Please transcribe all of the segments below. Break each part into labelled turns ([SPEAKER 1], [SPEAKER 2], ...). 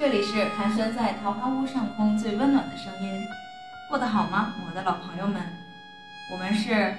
[SPEAKER 1] 这里是盘旋在桃花坞上空最温暖的声音，过得好吗，我的老朋友们？我们是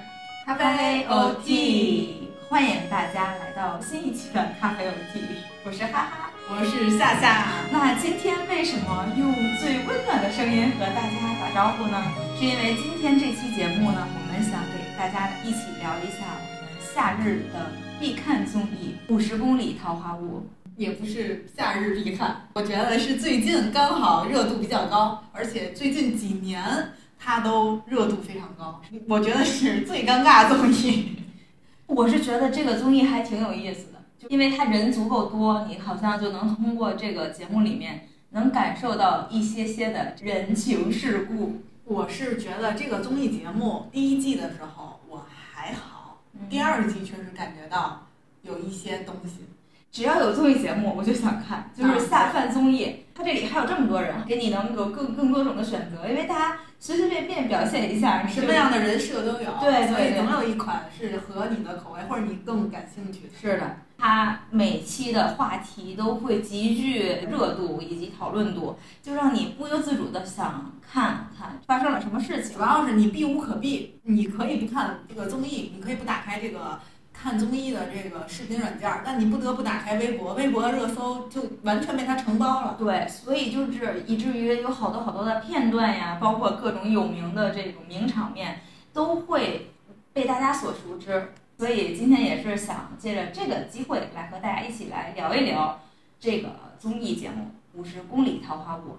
[SPEAKER 2] 咖啡 OT，
[SPEAKER 1] 欢迎大家来到新一期的咖啡 OT。我是哈哈，
[SPEAKER 2] 我是夏夏。
[SPEAKER 1] 那今天为什么用最温暖的声音和大家打招呼呢？是因为今天这期节目呢，我们想给大家一起聊一下我们夏日的必看综艺《五十公里桃花坞》。
[SPEAKER 2] 也不是夏日必看，我觉得是最近刚好热度比较高，而且最近几年它都热度非常高。我觉得是最尴尬综艺。
[SPEAKER 1] 我是觉得这个综艺还挺有意思的，就因为他人足够多，你好像就能通过这个节目里面能感受到一些些的人情世故。
[SPEAKER 2] 我是觉得这个综艺节目第一季的时候我还好，第二季确实感觉到有一些东西。
[SPEAKER 1] 只要有综艺节目，我就想看，就是下饭综艺。它这里还有这么多人，给你能有更更多种的选择，因为大家随随便便表现一下，
[SPEAKER 2] 什么样的人设都有。
[SPEAKER 1] 对，
[SPEAKER 2] 所以总有一款是合你的口味，或者你更感兴趣。
[SPEAKER 1] 是的，它每期的话题都会极具热度以及讨论度，就让你不由自主的想看看发生了什么事情。
[SPEAKER 2] 主要是你避无可避，你可以不看这个综艺，你可以不打开这个。看综艺的这个视频软件，但你不得不打开微博，微博热搜就完全被它承包了。
[SPEAKER 1] 对，所以就是以至于有好多好多的片段呀，包括各种有名的这种名场面，都会被大家所熟知。所以今天也是想借着这个机会来和大家一起来聊一聊这个综艺节目《五十公里桃花坞》。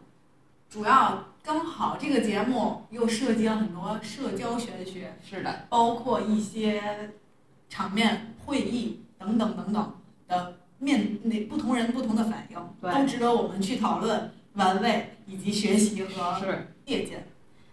[SPEAKER 2] 主要刚好这个节目又涉及了很多社交玄学，
[SPEAKER 1] 是的，
[SPEAKER 2] 包括一些。场面会议等等等等的面那不同人不同的反应，都值得我们去讨论、玩味以及学习和借鉴。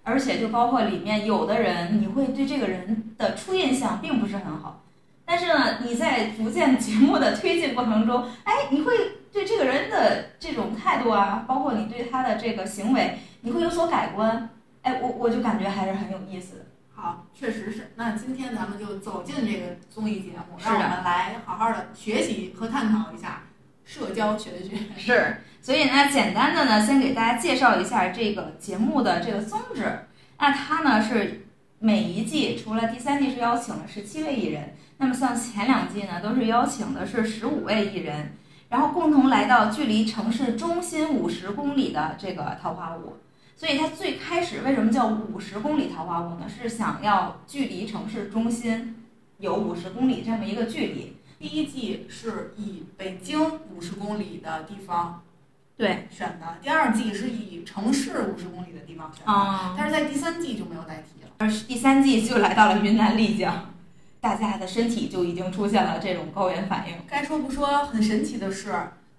[SPEAKER 1] 而且就包括里面有的人，你会对这个人的初印象并不是很好，但是呢，你在逐渐节目的推进过程中，哎，你会对这个人的这种态度啊，包括你对他的这个行为，你会有所改观。哎，我我就感觉还是很有意思的。
[SPEAKER 2] 好，确实是。那今天咱们就走进这个综艺节目，让我们来好好的学习和探讨一下社交玄学。
[SPEAKER 1] 是，所以呢，简单的呢，先给大家介绍一下这个节目的这个宗旨。那它呢是每一季除了第三季是邀请了十七位艺人，那么像前两季呢都是邀请的是十五位艺人，然后共同来到距离城市中心五十公里的这个桃花坞。所以它最开始为什么叫五十公里桃花坞呢？是想要距离城市中心有五十公里这么一个距离。
[SPEAKER 2] 第一季是以北京五十公里的地方
[SPEAKER 1] 对
[SPEAKER 2] 选的，第二季是以城市五十公里的地方选的，但是在第三季就没有再提了。
[SPEAKER 1] 而第三季就来到了云南丽江，大家的身体就已经出现了这种高原反应。
[SPEAKER 2] 该说不说，很神奇的是，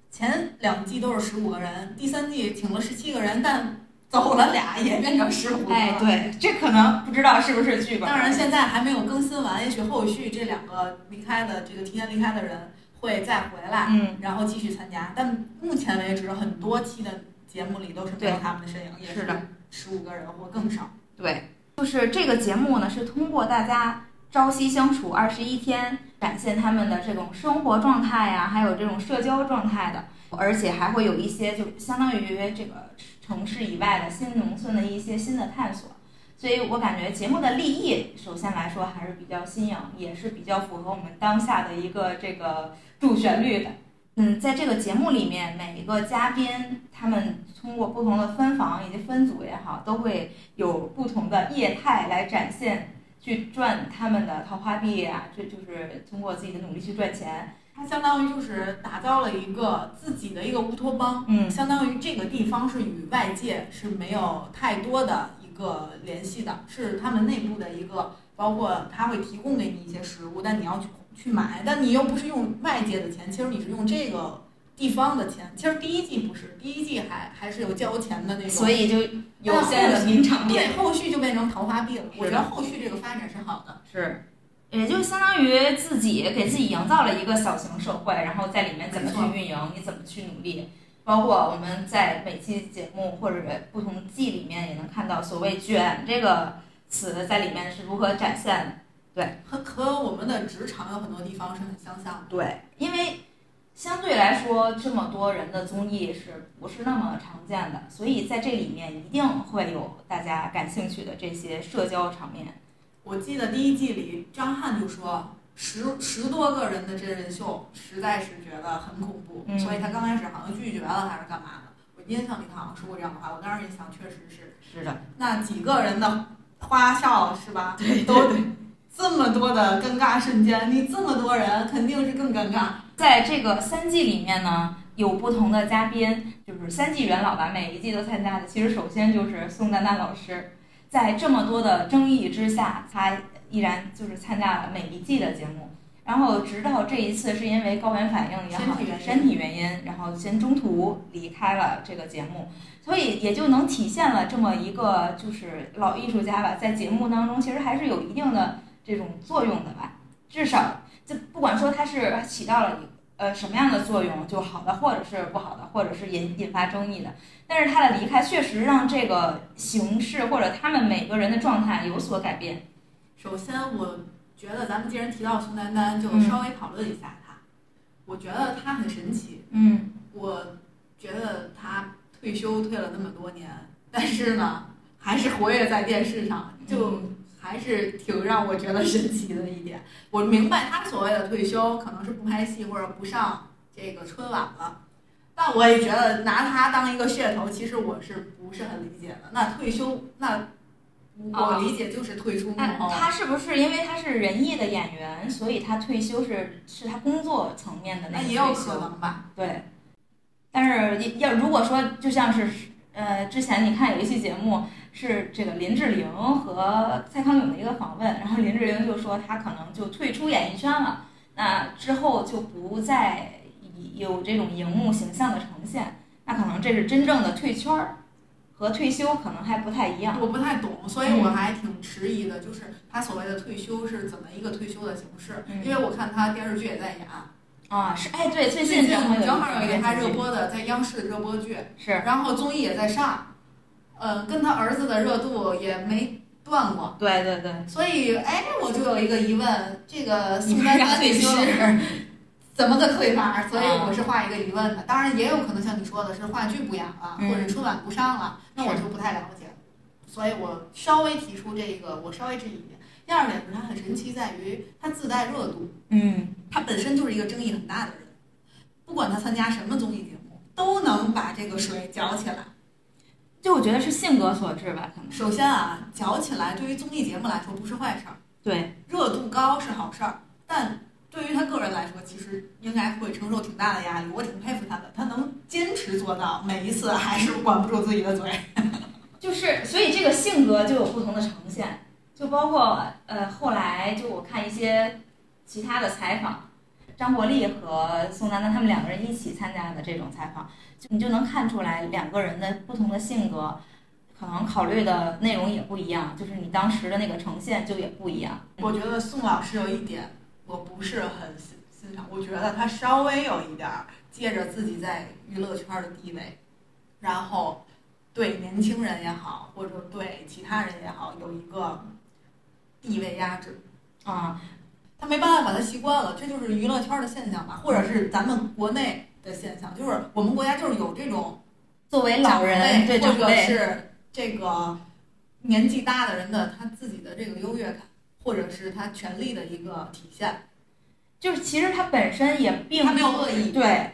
[SPEAKER 2] 前两季都是十五个人，第三季请了十七个人，但。走了俩也变成十五了，
[SPEAKER 1] 哎，对，这可能不知道是不是剧本。
[SPEAKER 2] 当然，现在还没有更新完，也许后续这两个离开的这个提前离开的人会再回来，
[SPEAKER 1] 嗯，
[SPEAKER 2] 然后继续参加。但目前为止，很多期的节目里都是没有他们的身影，也
[SPEAKER 1] 是的，
[SPEAKER 2] 十五个人或更少。
[SPEAKER 1] 对，就是这个节目呢，是通过大家朝夕相处二十一天，展现他们的这种生活状态呀，还有这种社交状态的，而且还会有一些就相当于这个。城市以外的新农村的一些新的探索，所以我感觉节目的立意，首先来说还是比较新颖，也是比较符合我们当下的一个这个主旋律的。嗯，在这个节目里面，每一个嘉宾他们通过不同的分房以及分组也好，都会有不同的业态来展现，去赚他们的桃花币啊，这就是通过自己的努力去赚钱。
[SPEAKER 2] 它相当于就是打造了一个自己的一个乌托邦，
[SPEAKER 1] 嗯，
[SPEAKER 2] 相当于这个地方是与外界是没有太多的一个联系的，是他们内部的一个，包括他会提供给你一些食物，但你要去去买，但你又不是用外界的钱，其实你是用这个地方的钱。其实第一季不是，第一季还还是有交钱的那种，
[SPEAKER 1] 所以就有现在的名场面，
[SPEAKER 2] 对，后续就变成桃花币了。我觉得后续这个发展是好的，
[SPEAKER 1] 是。也就相当于自己给自己营造了一个小型社会，然后在里面怎么去运营，你怎么去努力，包括我们在每期节目或者不同季里面也能看到所谓“卷”这个词在里面是如何展现。对，
[SPEAKER 2] 和和我们的职场有很多地方是很相像的。
[SPEAKER 1] 对，因为相对来说，这么多人的综艺是不是那么常见的？所以在这里面一定会有大家感兴趣的这些社交场面。
[SPEAKER 2] 我记得第一季里张翰就说，十十多个人的真人秀实在是觉得很恐怖，
[SPEAKER 1] 嗯
[SPEAKER 2] 所以他刚开始好像拒绝了还是干嘛的。我印象里他好像说过这样的话，我当时一想，确实是
[SPEAKER 1] 是的，
[SPEAKER 2] 那几个人的花哨是吧？
[SPEAKER 1] 对
[SPEAKER 2] 都这么多的尴尬瞬间，你这么多人肯定是更尴尬。
[SPEAKER 1] 在这个三季里面呢，有不同的嘉宾，就是三季元老吧，每一季都参加的。其实首先就是宋丹丹老师，在这么多的争议之下，他依然就是参加了每一季的节目。然后直到这一次，是因为高原反应也好
[SPEAKER 2] 身体原，因
[SPEAKER 1] 然后先中途离开了这个节目，所以也就能体现了这么一个就是老艺术家吧，在节目当中其实还是有一定的这种作用的吧，至少就不管说他是起到了一呃什么样的作用，就好的或者是不好的，或者是引引发争议的，但是他的离开确实让这个形式或者他们每个人的状态有所改变。
[SPEAKER 2] 首先，我觉得咱们既然提到宋丹丹，就
[SPEAKER 1] 嗯
[SPEAKER 2] 稍微讨论一下她。我觉得她很神奇，
[SPEAKER 1] 嗯
[SPEAKER 2] 我觉得她退休退了那么多年，但是呢，还是活跃在电视上，就还是挺让我觉得神奇的一点。我明白他所谓的退休，可能是不拍戏或者不上这个春晚了。但我也觉得拿他当一个噱头，其实我是不是很理解的。那退休，那我理解就是退出幕
[SPEAKER 1] 那
[SPEAKER 2] 后。
[SPEAKER 1] 他是不是因为他是仁义的演员，所以他退休是是他工作层面的那个
[SPEAKER 2] 那也有？可能吧。
[SPEAKER 1] 对，但是要如果说就像是呃之前你看有一期节目是这个林志玲和蔡康永的一个访问，然后林志玲就说她可能就退出演艺圈了，那之后就不再以有这种荧幕形象的呈现，那可能这是真正的退圈儿，和退休可能还不太一样。
[SPEAKER 2] 我不太懂，所以我还挺迟疑的，就是他所谓的退休是怎么一个退休的形式？
[SPEAKER 1] 嗯
[SPEAKER 2] 因为我看他电视剧也在演，
[SPEAKER 1] 啊，是哎，对，最
[SPEAKER 2] 最近
[SPEAKER 1] 近正好有
[SPEAKER 2] 一个他热播的，在央视的热播剧，
[SPEAKER 1] 是
[SPEAKER 2] 然后综艺也在上，呃，跟他儿子的热度也没断过，
[SPEAKER 1] 对对对，
[SPEAKER 2] 所以哎，我就有一个疑问，这个宋丹丹女
[SPEAKER 1] 退休
[SPEAKER 2] 怎么个退法？所以我是画一个疑问的。当然也有可能像你说的是话剧不演了，
[SPEAKER 1] 嗯
[SPEAKER 2] 或者春晚不上了，那我就不太了解。所以我稍微提出这个，我稍微质疑一点。第二点是它很神奇，在于他自带热度，
[SPEAKER 1] 嗯，
[SPEAKER 2] 他本身就是一个争议很大的人，不管他参加什么综艺节目，都能把这个水搅起来。
[SPEAKER 1] 就我觉得是性格所致吧，可能
[SPEAKER 2] 首先啊，嚼起来对于综艺节目来说不是坏事儿，
[SPEAKER 1] 对，
[SPEAKER 2] 热度高是好事儿，但对于他个人来说，其实应该会承受挺大的压力。我挺佩服他的，他能坚持做到每一次还是管不住自己的嘴。
[SPEAKER 1] 就是所以这个性格就有不同的呈现，就包括呃后来就我看一些其他的采访，张国立和宋丹丹他们两个人一起参加的这种采访，就你就能看出来两个人的不同的性格，可能考虑的内容也不一样，就是你当时的那个呈现就也不一样。
[SPEAKER 2] 我觉得宋老师有一点我不是很欣欣赏，我觉得他稍微有一点儿借着自己在娱乐圈的地位，然后对年轻人也好，或者对其他人也好，有一个地位压制。
[SPEAKER 1] 啊、
[SPEAKER 2] 他没办法，他习惯了，这就是娱乐圈的现象吧，或者是咱们国内的现象，就是我们国家就是有这种
[SPEAKER 1] 作为老人
[SPEAKER 2] 对或者是这个年纪大的人的他自己的这个优越感，或者是他权力的一个体现。
[SPEAKER 1] 就是其实他本身也并
[SPEAKER 2] 他没有恶意
[SPEAKER 1] 对，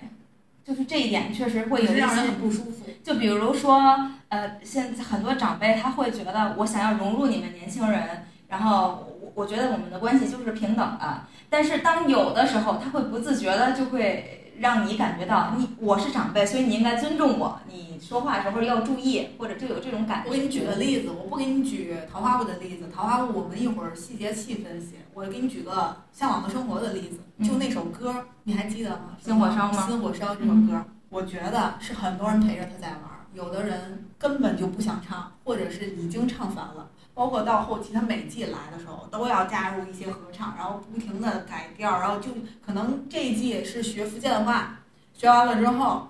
[SPEAKER 1] 就是这一点确实会有
[SPEAKER 2] 让人很不舒服。
[SPEAKER 1] 就比如说，呃，现在很多长辈他会觉得我想要融入你们年轻人，然后我我觉得我们的关系就是平等的。但是当有的时候，他会不自觉的就会让你感觉到你我是长辈，所以你应该尊重我，你说话的时候要注意，或者就有这种感觉。
[SPEAKER 2] 我给你举个例子，我不给你举《桃花坞》的例子，《桃花坞》我们一会儿细节细分析。我给你举个《向往的生活》的例子，
[SPEAKER 1] 嗯
[SPEAKER 2] 就那首歌，你还记得吗？
[SPEAKER 1] 新火烧吗
[SPEAKER 2] 新火烧这首歌，我觉得是很多人陪着他在玩儿，有的人根本就不想唱，或者是已经唱烦了。包括到后期他每季来的时候，都要加入一些合唱，然后不停的改调，然后就可能这一季是学福建话，学完了之后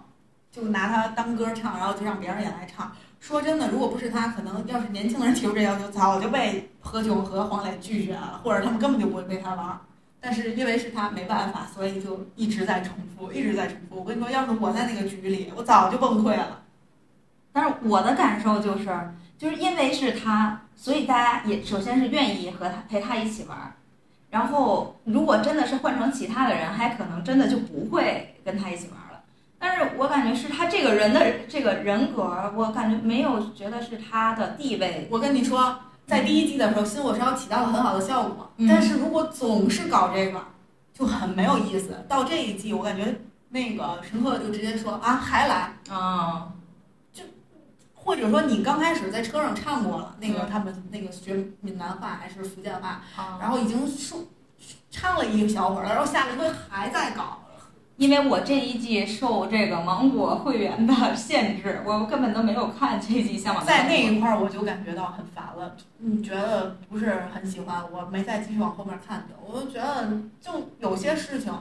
[SPEAKER 2] 就拿它当歌唱，然后就让别人也来唱。说真的，如果不是他，可能要是年轻人提出这要求，早就被何炅和黄磊拒绝了，或者他们根本就不会陪他玩。但是因为是他没办法，所以就一直在重复，一直在重复。我跟你说，要是我在那个局里，我早就崩溃了。
[SPEAKER 1] 但是我的感受就是，就是因为是他，所以大家也首先是愿意和他陪他一起玩儿。然后，如果真的是换成其他的人，还可能真的就不会跟他一起玩儿了。但是我感觉是他这个人的这个人格，我感觉没有觉得是他的地位。
[SPEAKER 2] 我跟你说，在第一季的时候，新火烧起到了很好的效果，
[SPEAKER 1] 嗯
[SPEAKER 2] 但是如果总是搞这个，就很没有意思。到这一季，我感觉那个陈赫就直接说啊，还来。
[SPEAKER 1] 啊、
[SPEAKER 2] 或者说你刚开始在车上唱过了，那个
[SPEAKER 1] 嗯。
[SPEAKER 2] 他们那个学闽南话还是福建话，
[SPEAKER 1] 啊。
[SPEAKER 2] 然后已经说唱了一小会儿了，然后下了车还在搞，
[SPEAKER 1] 因为我这一季受这个芒果会员的限制，我根本都没有看这一季《向往
[SPEAKER 2] 在那一块儿我就感觉到很烦了，你，觉得不是很喜欢，我没再继续往后面看的，我就觉得就有些事情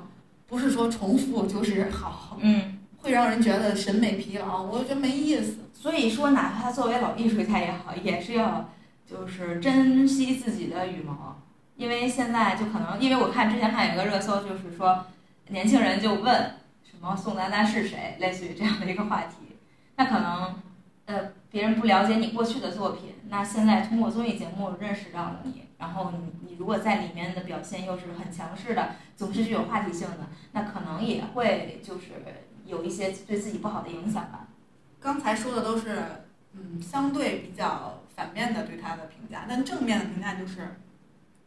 [SPEAKER 2] 不是说重复就是好，
[SPEAKER 1] 嗯。
[SPEAKER 2] 会让人觉得审美疲劳，我就觉得没意思。
[SPEAKER 1] 所以说，哪怕作为老艺术家也好，也是要就是珍惜自己的羽毛，因为现在就可能，因为我看之前看有一个热搜，就是说年轻人就问什么宋丹丹是谁，类似于这样的一个话题。那可能呃别人不了解你过去的作品，那现在通过综艺节目认识到了你，然后你你如果在里面的表现又是很强势的，总是具有话题性的，那可能也会就是有一些对自己不好的影响吧。
[SPEAKER 2] 刚才说的都是嗯相对比较反面的对她的评价，但正面的评价就是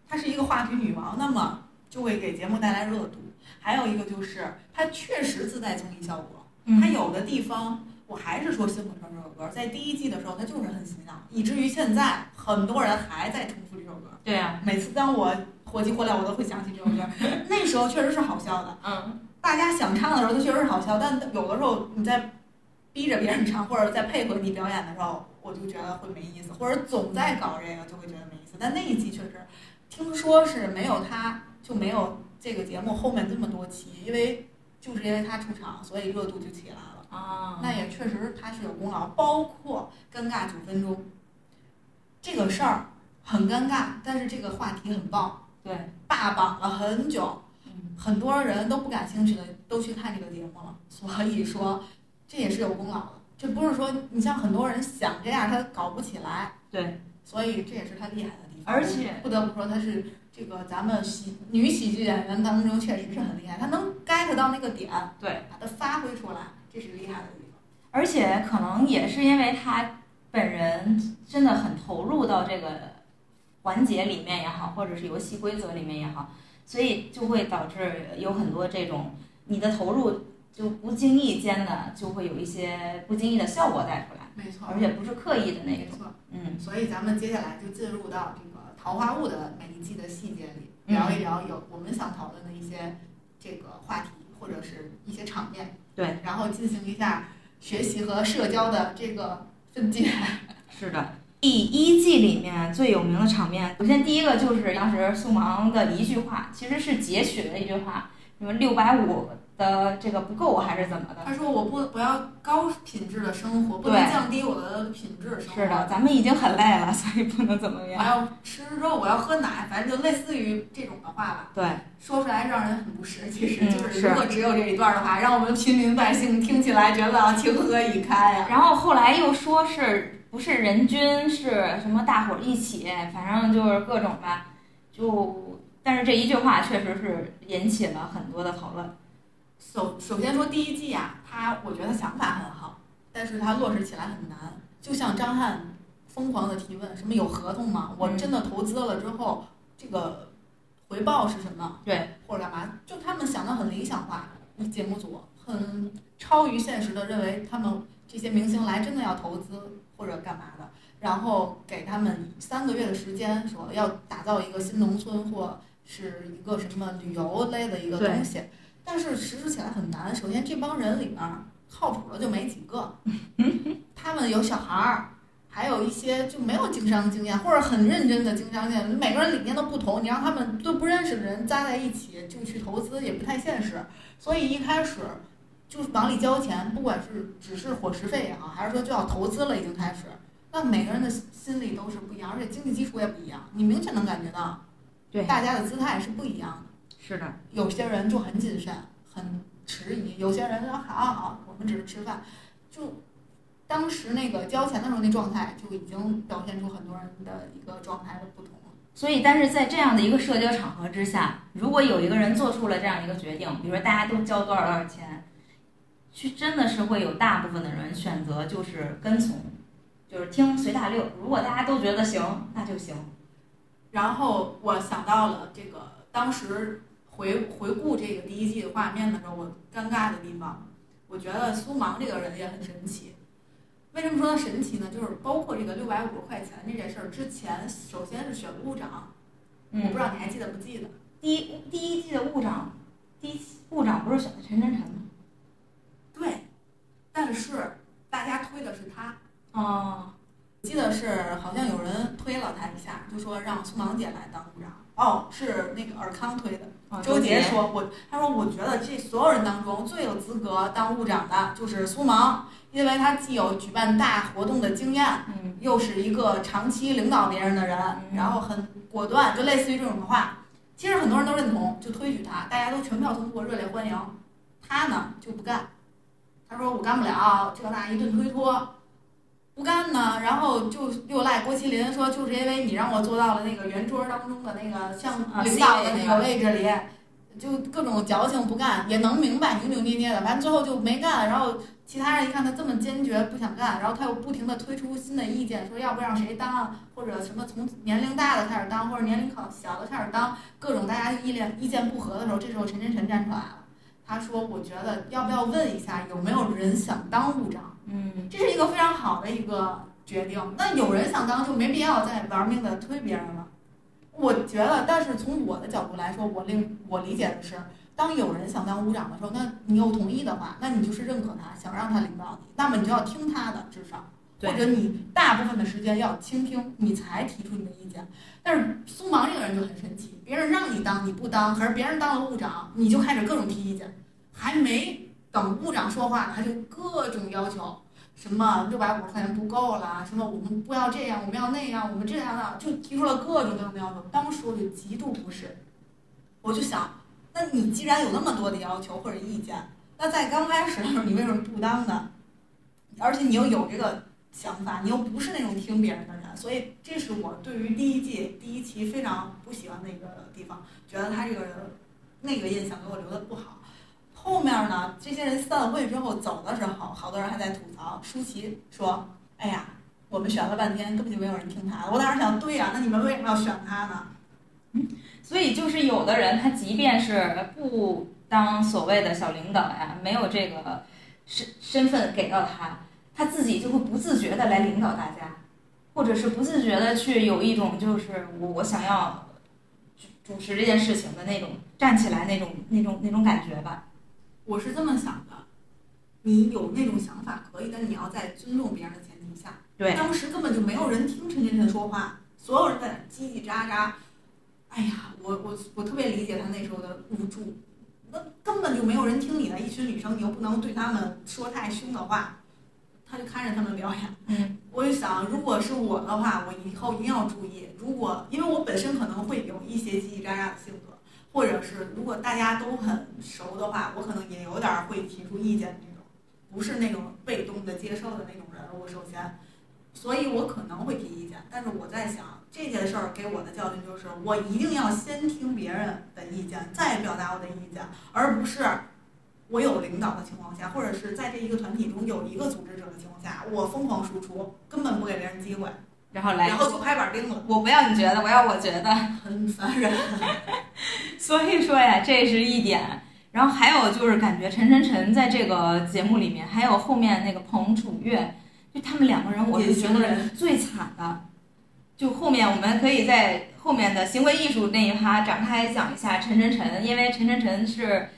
[SPEAKER 2] 她是一个话题女王，那么就会给节目带来热度。还有一个就是她确实自带综艺效果，她有的地方我还是说《新火烧》这首歌，在第一季的时候它就是很洗脑，以至于现在很多人还在重复这首歌。
[SPEAKER 1] 对啊、
[SPEAKER 2] 每次当我火急火燎，我都会想起这首歌。那时候确实是好笑的，
[SPEAKER 1] 嗯，
[SPEAKER 2] 大家想唱的时候，它确实好笑，但有的时候你在逼着别人唱，或者在配合你表演的时候，我就觉得会没意思，或者总在搞这个，就会觉得没意思。但那一季确实，听说是没有他就没有这个节目后面这么多期，因为就是因为他出场，所以热度就起来了。
[SPEAKER 1] 啊，
[SPEAKER 2] 那也确实他是有功劳，包括尴尬九分钟这个事儿很尴尬，但是这个话题很棒，
[SPEAKER 1] 对，
[SPEAKER 2] 霸榜了很久。
[SPEAKER 1] 嗯，
[SPEAKER 2] 很多人都不感兴趣的都去看这个节目了，所以说这也是有功劳的。这不是说你像很多人想这样，他搞不起来，
[SPEAKER 1] 对，
[SPEAKER 2] 所以这也是他厉害的地方。
[SPEAKER 1] 而且
[SPEAKER 2] 不得不说，他是这个咱们喜女喜剧演员当中确实是很厉害，他能 get 到那个点，
[SPEAKER 1] 对，
[SPEAKER 2] 把它发挥出来，这是厉害的地方。
[SPEAKER 1] 而且可能也是因为他本人真的很投入到这个环节里面也好，或者是游戏规则里面也好，所以就会导致有很多这种你的投入就不经意间的就会有一些不经意的效果带出来，
[SPEAKER 2] 没错，
[SPEAKER 1] 而且不是刻意的那种。
[SPEAKER 2] 没错。
[SPEAKER 1] 嗯，
[SPEAKER 2] 所以咱们接下来就进入到这个《桃花坞》的每一季的细节里，
[SPEAKER 1] 嗯
[SPEAKER 2] 聊一聊有我们想讨论的一些这个话题或者是一些场面。
[SPEAKER 1] 对，
[SPEAKER 2] 然后进行一下学习和社交的这个分界。
[SPEAKER 1] 是的。第一季里面最有名的场面，首先第一个就是当时苏芒的一句话，其实是截取的一句话，什么六百五的这个不够还是怎么的？
[SPEAKER 2] 他说：“我不不要高品质的生活，不能降低我的品质生活。
[SPEAKER 1] 是的，咱们已经很累了，所以不能怎么样
[SPEAKER 2] 我
[SPEAKER 1] 样。
[SPEAKER 2] 要吃肉，我要喝奶，反正就类似于这种的话吧。
[SPEAKER 1] 对，
[SPEAKER 2] 说出来让人很不适。其实
[SPEAKER 1] 嗯
[SPEAKER 2] 就是如果只有这一段的话，让我们平民百姓听起来觉得啊情何以堪呀、
[SPEAKER 1] 然后后来又说是不是人均是什么大伙儿一起，反正就是各种吧，就但是这一句话确实是引起了很多的讨论。
[SPEAKER 2] 首首先说第一季啊，他我觉得想法很好，但是他落实起来很难。就像张翰疯狂的提问，什么有合同吗？我真的投资了之后，这个回报是什么？
[SPEAKER 1] 对，
[SPEAKER 2] 或者干嘛？就他们想的很理想化，节目组很超于现实的认为他们这些明星来真的要投资或者干嘛的，然后给他们三个月的时间，说要打造一个新农村或是一个什么旅游类的一个东西。但是实施起来很难。首先，这帮人里面儿靠谱的就没几个，他们有小孩儿，还有一些就没有经商经验或者很认真的经商经验，每个人理念都不同，你让他们都不认识的人扎在一起就去投资也不太现实。所以一开始就是往里交钱，不管是只是伙食费也好，还是说就要投资了，已经开始，那每个人的心理都是不一样，而且经济基础也不一样，你明显能感觉到，
[SPEAKER 1] 对
[SPEAKER 2] 大家的姿态是不一样的。
[SPEAKER 1] 是的，
[SPEAKER 2] 有些人就很谨慎，很迟疑；有些人说好好好，我们只是吃饭。就当时那个交钱的时候那状态，就已经表现出很多人的一个状态的不同了。
[SPEAKER 1] 所以，但是在这样的一个社交场合之下，如果有一个人做出了这样一个决定，比如说大家都交多少多少钱，去真的是会有大部分的人选择就是跟从，就是听随大溜。如果大家都觉得行，那就行。
[SPEAKER 2] 然后我想到了这个当时回回顾这个第一季的画面的时候，我尴尬的地方，我觉得苏芒这个人也很神奇。为什么说他神奇呢？就是包括这个六百五十块钱这件事儿之前，首先是选部长，我不知道你还记得不记得？
[SPEAKER 1] 第一第一季的部长，第一部长不是选的陈晨晨吗？
[SPEAKER 2] 对，但是大家推的是他。
[SPEAKER 1] 哦，
[SPEAKER 2] 记得是好像有人推了他一下，就说让苏芒姐来当部长。哦，是那个尔康推的。周杰说：“我，他说我觉得这所有人当中最有资格当部长的就是苏芒，因为他既有举办大活动的经验，
[SPEAKER 1] 嗯，
[SPEAKER 2] 又是一个长期领导别人的人，然后很果断，就类似于这种的话，其实很多人都认同，就推举他，大家都全票通过，热烈欢迎。他呢就不干，他说我干不了，这那一顿推脱。”不干呢，然后就又赖郭麒麟说，就是因为你让我坐到了那个圆桌当中的那个像领导的那个位置里，就各种矫情不干，也能明白扭扭捏捏的，完最后就没干。然后其他人一看他这么坚决不想干，然后他又不停的推出新的意见，说要不让谁当，或者什么从年龄大的开始当，或者年龄考小的开始当，各种大家意见意见不合的时候，这时候陈晨晨站出来了，他说我觉得要不要问一下有没有人想当部长。
[SPEAKER 1] 嗯，
[SPEAKER 2] 这是一个非常好的一个决定。那有人想当，就没必要再玩命的推别人了。我觉得，但是从我的角度来说，我令我理解的是，当有人想当部长的时候，那你又同意的话，那你就是认可他，想让他领导你，那么你就要听他的，至少，或者你大部分的时间要倾听，你才提出你的意见。但是苏芒这个人就很神奇，别人让你当你不当，可是别人当了部长，你就开始各种提意见，还没。等部长说话，他就各种要求，什么六百五十块钱不够了，什么我们不要这样，我们要那样，我们这样的，就提出了各种各样的要求。当时我就极度不适，我就想，那你既然有那么多的要求或者意见，那在刚开始的时候你为什么不当呢？而且你又有这个想法，你又不是那种听别人的人，所以这是我对于第一季第一期非常不喜欢的一个地方，觉得他这个人那个印象给我留的不好。后面呢？这些人散会之后走的时候，好多人还在吐槽。舒淇说：“哎呀，我们选了半天，根本就没有人听他的。”我当时想，对呀，那你们为什么要选他呢？
[SPEAKER 1] 嗯，所以就是有的人，他即便是不当所谓的小领导呀，没有这个身身份给到他，他自己就会不自觉的来领导大家，或者是不自觉的去有一种就是我我想要主持这件事情的那种站起来那种那种那种感觉吧。
[SPEAKER 2] 我是这么想的，你有那种想法可以，但是你要在尊重别人的前提下。
[SPEAKER 1] 对，
[SPEAKER 2] 当时根本就没有人听陈晨晨说话，所有人在叽叽喳喳。哎呀，我我我特别理解他那时候的无助，那根本就没有人听你的，一群女生你又不能对他们说太凶的话，他就看着他们表演。
[SPEAKER 1] 嗯，
[SPEAKER 2] 我就想，如果是我的话，我以后一定要注意，如果因为我本身可能会有一些叽叽喳喳的性格。或者是如果大家都很熟的话，我可能也有点会提出意见的那种，不是那种被动的接受的那种人。我首先，所以我可能会提意见。但是我在想这件事儿给我的教训就是，我一定要先听别人的意见，再表达我的意见，而不是我有领导的情况下，或者是在这一个团体中有一个组织者的情况下，我疯狂输出，根本不给别人机会。
[SPEAKER 1] 然后来，
[SPEAKER 2] 然后就拍板定了。
[SPEAKER 1] 我不要你觉得，我要我觉得，
[SPEAKER 2] 很烦人。
[SPEAKER 1] 所以说呀，这是一点。然后还有就是感觉陈晨晨在这个节目里面，还有后面那个彭楚月，就他们两个人，我是觉得最惨的。就后面我们可以在后面的行为艺术那一趴展开讲一下陈晨晨，因为陈晨晨是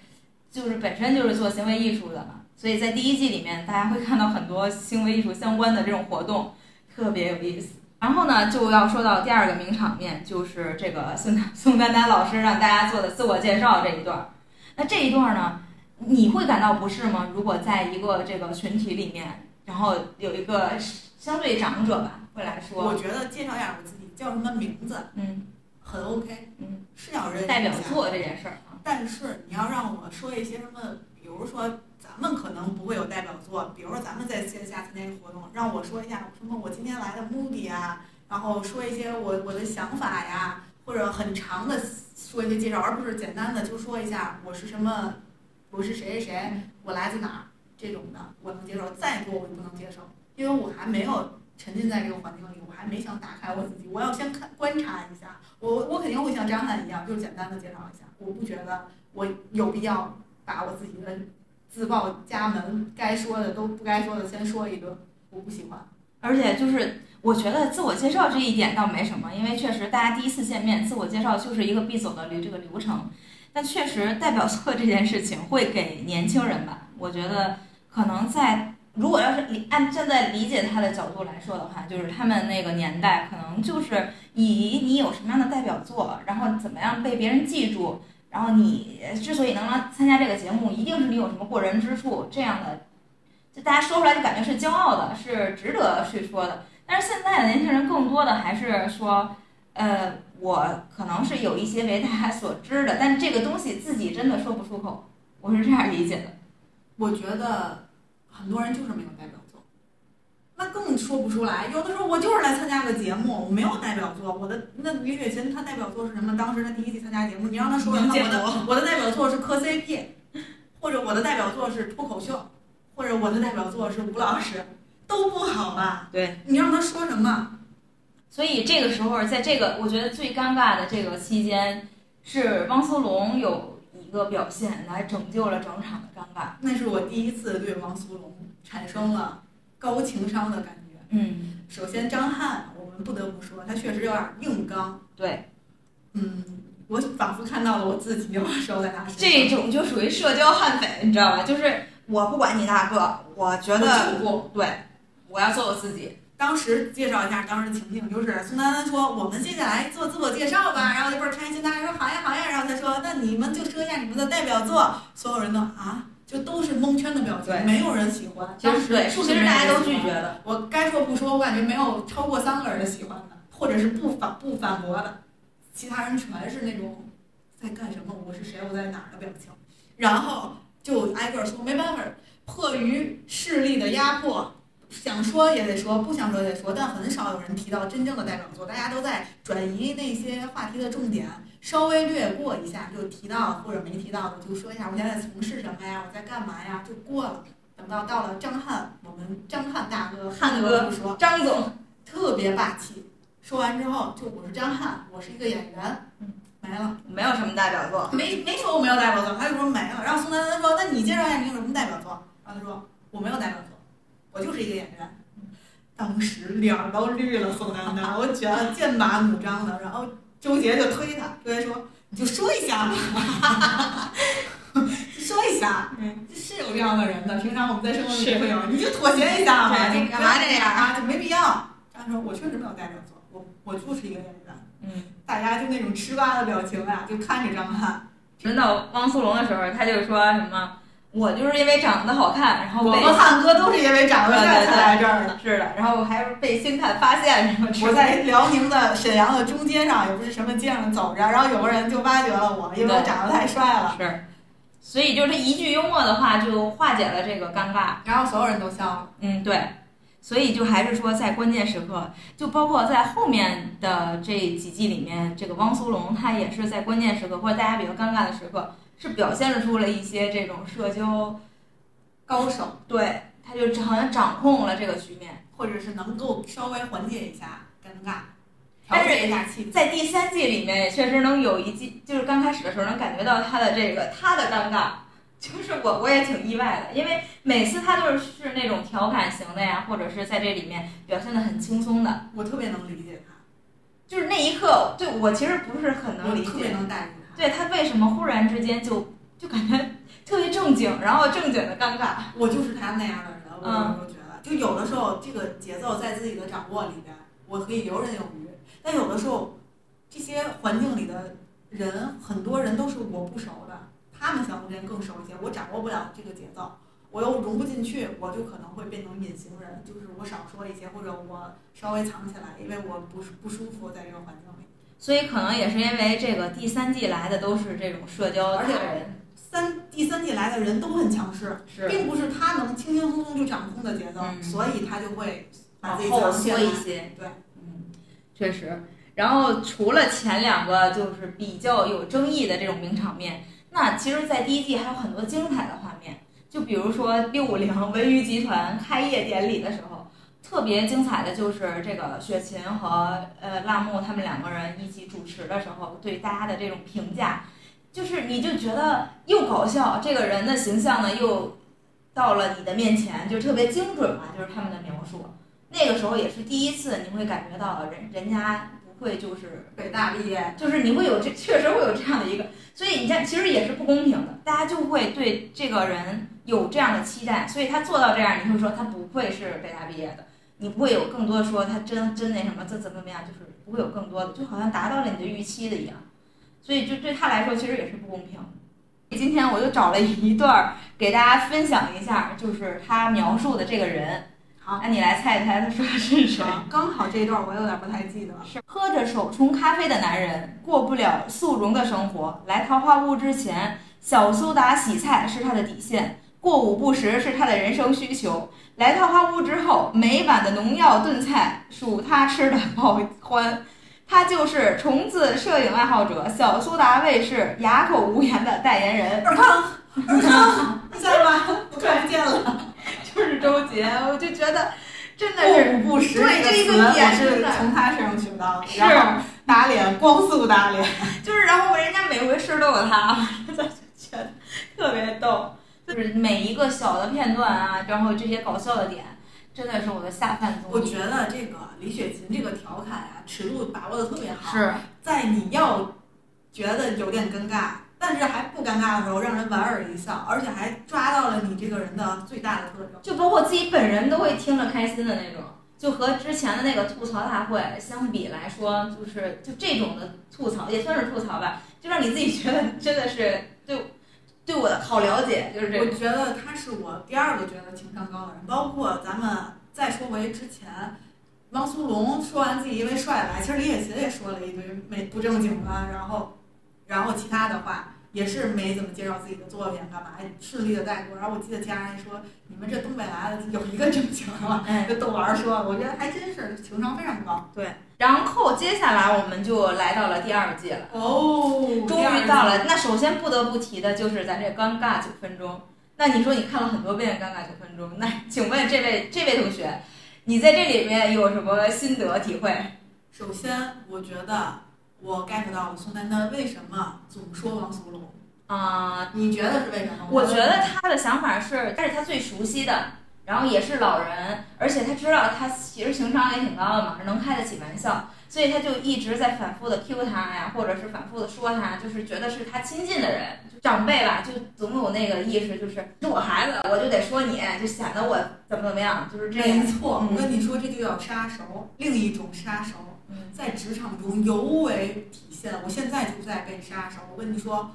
[SPEAKER 1] 就是本身就是做行为艺术的嘛，所以在第一季里面大家会看到很多行为艺术相关的这种活动，特别有意思。然后呢，就要说到第二个名场面，就是这个宋 宋丹丹老师让大家做的自我介绍这一段。那这一段呢，你会感到不适吗？如果在一个这个群体里面，然后有一个相对长者吧，会来说，
[SPEAKER 2] 我觉得介绍一下我自己叫什么名字，
[SPEAKER 1] 嗯，
[SPEAKER 2] 很 OK，
[SPEAKER 1] 嗯，
[SPEAKER 2] 是要人
[SPEAKER 1] 代表作这件事儿啊，
[SPEAKER 2] 但是你要让我说一些什么，比如说咱们可能不会有代表作，比如说咱们在线下参加一个活动，让我说一下什么我今天来的目的啊，然后说一些我我的想法呀，或者很长的说一些介绍，而不是简单的就说一下我是什么，我是谁谁谁，我来自哪儿这种的，我能接受，再多我就不能接受，因为我还没有沉浸在这个环境里，我还没想打开我自己，我要先看观察一下。我我肯定会像张翰一样，就是简单的介绍一下。我不觉得我有必要把我自己的自报家门，该说的都不该说的先说一顿，我不喜欢。
[SPEAKER 1] 而且就是我觉得自我介绍这一点倒没什么，因为确实大家第一次见面，自我介绍就是一个必走的流这个流程。但确实代表作这件事情会给年轻人吧，我觉得可能在如果要是理按站在理解他的角度来说的话，就是他们那个年代可能就是以你有什么样的代表作，然后怎么样被别人记住，然后你之所以能来参加这个节目，一定是你有什么过人之处，这样的，就大家说出来就感觉是骄傲的，是值得去说的。但是现在的年轻人更多的还是说，呃，我可能是有一些为大家所知的，但这个东西自己真的说不出口，我是这样理解的。
[SPEAKER 2] 我觉得很多人就是没有代表作，那更说不出来。有的时候我就是来参加个节目，我没有代表作。我的那李雪琴她代表作是什么？当时她第一次参加节目，你让她说什么？我的我的代表作是磕 CP，或者我的代表作是脱口秀，或者我的代表作是吴老师，都不好吧？
[SPEAKER 1] 对，
[SPEAKER 2] 你让她说什么？
[SPEAKER 1] 所以这个时候，在这个我觉得最尴尬的这个期间，是汪苏泷有一个表现来拯救了整场的尴尬。
[SPEAKER 2] 那是我第一次对汪苏泷产生了高情商的感觉。
[SPEAKER 1] 嗯，
[SPEAKER 2] 首先，张翰，我们不得不说，他确实有点硬刚。
[SPEAKER 1] 对，
[SPEAKER 2] 嗯，我仿佛看到了我自己要收在他。
[SPEAKER 1] 这种就属于社交悍匪，你知道吧？就是我不管你大个，我觉得
[SPEAKER 2] 就不。
[SPEAKER 1] 对，我要做我自己。
[SPEAKER 2] 当时介绍一下当时的情境，就是宋丹丹说：“我们接下来做自我介绍吧。”然后就倍儿开心，大家说：“好呀，好呀。”然后他说：“那你们就说一下你们的代表作。”所有人都啊，就都是蒙圈的表情，没有人喜欢。
[SPEAKER 1] 其实对，其实大家都拒绝的。
[SPEAKER 2] 我该说不说，我感觉没有超过三个人喜欢的，或者是不反不反驳的，其他人全是那种在干什么，我是谁，我在哪儿的表情，然后就挨个说，没办法，迫于势力的压迫，想说也得说，不想说也得说，但很少有人提到真正的代表作，大家都在转移那些话题的重点，稍微略过一下就提到或者没提到的，就说一下我现在从事什么呀，我在干嘛呀，就过了。等到到了张翰，我们张翰大哥，
[SPEAKER 1] 翰哥
[SPEAKER 2] 哥不说，
[SPEAKER 1] 张总，
[SPEAKER 2] 特别霸气。说完之后，就我是张翰，我是一个演员，
[SPEAKER 1] 嗯，
[SPEAKER 2] 没了，
[SPEAKER 1] 没有什么代表作。
[SPEAKER 2] 没没说我没有代表作，他就说没了。然后宋丹丹说：“那你介绍一下你有什么代表作？”然后他说：“我没有代表作，我就是一个演员。”当时脸儿都绿了，宋丹丹，我觉得剑拔弩张的。然后周杰就推他，周杰说：“你就说一下吧，说一下。”
[SPEAKER 1] 嗯，
[SPEAKER 2] 是有这样的人的，平常我们在生活里
[SPEAKER 1] 是
[SPEAKER 2] 会有，你就妥协一下嘛，
[SPEAKER 1] 干嘛这样
[SPEAKER 2] 啊？就没必要。他说我确实没有代表作，我我就是一个演员。
[SPEAKER 1] 嗯，
[SPEAKER 2] 大家就那种吃瓜的表情啊，就看着张翰。
[SPEAKER 1] 轮到汪苏泷的时候，他就说什么：“我就是因为长得好看，然后
[SPEAKER 2] 我和汉哥都是因为长得帅才来这儿的。
[SPEAKER 1] 是的，然后我还是被星探发现什么。
[SPEAKER 2] 我在辽宁的沈阳的中街上，也不是什么街上走着，然后有个人就挖掘了我，因为我长得太帅了。
[SPEAKER 1] 是，所以就是一句幽默的话就化解了这个尴尬。
[SPEAKER 2] 然后所有人都笑了。
[SPEAKER 1] 嗯，对，所以就还是说在关键时刻，就包括在后面的这几季里面，这个汪苏泷他也是在关键时刻或者大家比较尴尬的时刻，是表现出了一些这种社交
[SPEAKER 2] 高手，
[SPEAKER 1] 对，他就好像掌控了这个局面。
[SPEAKER 2] 或者是能够稍微缓解一下尴尬，调节一下气氛。
[SPEAKER 1] 在第三季里面，也确实能有一季，就是刚开始的时候能感觉到他的这个他的尴尬，就是我我也挺意外的，因为每次他都是是那种调侃型的呀，或者是在这里面表现的很轻松的，
[SPEAKER 2] 我特别能理解他，
[SPEAKER 1] 就是那一刻，对我其实不是很能理
[SPEAKER 2] 我特别
[SPEAKER 1] 解，
[SPEAKER 2] 能带入他。
[SPEAKER 1] 对他为什么忽然之间就就感觉特别正经，然后正经的尴尬，
[SPEAKER 2] 我就是他那样的人，我
[SPEAKER 1] 嗯
[SPEAKER 2] 有时候觉得，就有的时候这个节奏在自己的掌握里边，我可以游刃有余。但有的时候，这些环境里的人，很多人都是我不熟的，他们相互之间更熟一些，我掌握不了这个节奏，我又融不进去，我就可能会变成隐形人，就是我少说一些，或者我稍微藏起来，因为我不不舒服在这个环境里。
[SPEAKER 1] 所以可能也是因为这个第三季来的都是这种社交达
[SPEAKER 2] 而且
[SPEAKER 1] 人，
[SPEAKER 2] 三第三季来的人都很强势，
[SPEAKER 1] 是
[SPEAKER 2] 并不是他能轻轻松松就掌控的节奏，
[SPEAKER 1] 嗯
[SPEAKER 2] 所以他就会把自己
[SPEAKER 1] 往后。缩一些。
[SPEAKER 2] 对，
[SPEAKER 1] 嗯，确实。然后除了前两个就是比较有争议的这种名场面，那其实，在第一季还有很多精彩的画面，就比如说六五零文娱集团开业典礼的时候。特别精彩的就是这个雪琴和呃辣目他们两个人一起主持的时候，对大家的这种评价，就是你就觉得又搞笑，这个人的形象呢又到了你的面前，就特别精准嘛，就是他们的描述。那个时候也是第一次，你会感觉到人人家不会就是
[SPEAKER 2] 北大毕业，
[SPEAKER 1] 就是你会有这确实会有这样的一个，所以你看其实也是不公平的，大家就会对这个人有这样的期待，所以他做到这样，你会说他不愧是北大毕业的，你不会有更多说他真真那什么，这怎么怎么样，就是不会有更多的，就好像达到了你的预期的一样，所以就对他来说其实也是不公平。今天我就找了一段儿给大家分享一下，就是他描述的这个人。
[SPEAKER 2] 好
[SPEAKER 1] 那你来猜一猜他说的是谁？
[SPEAKER 2] 刚好这一段我有点不太记得了。
[SPEAKER 1] 是喝着手冲咖啡的男人，过不了速溶的生活。来桃花坞之前，小苏打洗菜是他的底线，过午不食是他的人生需求。来桃花坞之后，每晚的农药炖菜属他吃的 爆欢。他就是虫子摄影爱好者，小苏打卫视哑口无言的代言人，
[SPEAKER 2] 尔康，尔康，你 在吗？我看不见了。
[SPEAKER 1] 就是周杰。我就觉得真的
[SPEAKER 2] 过
[SPEAKER 1] 是
[SPEAKER 2] 午不食
[SPEAKER 1] 对这
[SPEAKER 2] 个词，
[SPEAKER 1] 个点
[SPEAKER 2] 我是从他身上学到的。
[SPEAKER 1] 是
[SPEAKER 2] 然后打脸，光速打脸。
[SPEAKER 1] 就是，然后人家每回吃都有他，我就觉得特别逗。就是每一个小的片段啊，然后这些搞笑的点，真的是我的下饭综艺。
[SPEAKER 2] 我觉得这个李雪琴这个调侃啊、尺度把握的特别好，
[SPEAKER 1] 是
[SPEAKER 2] 在你要觉得有点尴尬，但是还不尴尬的时候，让人莞尔一笑，而且还抓到了你这个人的最大的特征。
[SPEAKER 1] 就包括自己本人都会听着开心的那种。就和之前的那个吐槽大会相比来说，就是就这种的吐槽也算是吐槽吧，就让你自己觉得真的是对对我的好了解，就是这个。
[SPEAKER 2] 我觉得他是我第二个觉得情商高的人，包括咱们再说回之前，汪苏泷说完自己因为帅来，其实李雪琴也说了一堆没不正经的，然后然后其他的话也是没怎么介绍自己的作品，干嘛顺利的带过。然后我记得家人说，你们这东北来的有一个正经的吗？
[SPEAKER 1] 哎，
[SPEAKER 2] 就逗玩儿说，我觉得还真是情商非常高。
[SPEAKER 1] 对然后接下来我们就来到了第二季了。
[SPEAKER 2] 哦
[SPEAKER 1] 终于到了。那首先不得不提的就是咱这尴尬九分钟。那你说你看了很多遍《尴尬九分钟》，那请问这位这位同学，你在这里面有什么心得体会？
[SPEAKER 2] 首先，我觉得我 get 到了宋丹丹为什么总说汪苏泷。
[SPEAKER 1] 啊、
[SPEAKER 2] 你觉得是为什么？
[SPEAKER 1] 我觉得他的想法是，这是他最熟悉的，然后也是老人，而且他知道他其实情商也挺高的嘛，能开得起玩笑，所以他就一直在反复的 Q 他呀，或者是反复的说他，就是觉得是他亲近的人，长辈吧，就总有那个意识，就是是我孩子，我就得说你，就显得我怎么怎么样，就是这样。
[SPEAKER 2] 没错，
[SPEAKER 1] 嗯
[SPEAKER 2] 我跟你说，这就叫杀熟，另一种杀熟，
[SPEAKER 1] 嗯
[SPEAKER 2] 在职场中尤为体现。我现在就在被杀手。我跟你说，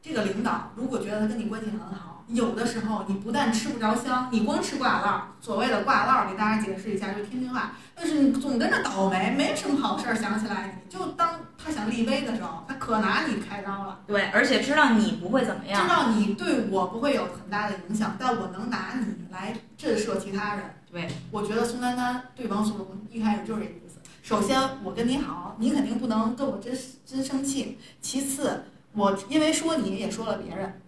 [SPEAKER 2] 这个领导如果觉得他跟你关系很好，有的时候你不但吃不着香，你光吃挂烙。所谓的挂烙，给大家解释一下，就是天津话，但是你总跟着倒霉，没什么好事儿想起来你，就当他想立威的时候，他可拿你开刀了。
[SPEAKER 1] 对，而且知道你不会怎么样知。
[SPEAKER 2] 道你对我不会有很大的影响，但我能拿你来震慑其他人。
[SPEAKER 1] 对，
[SPEAKER 2] 我觉得宋丹丹对王苏泷一开始就是。首先，我跟你好，你肯定不能跟我真真生气。其次，我因为说你也说了别人，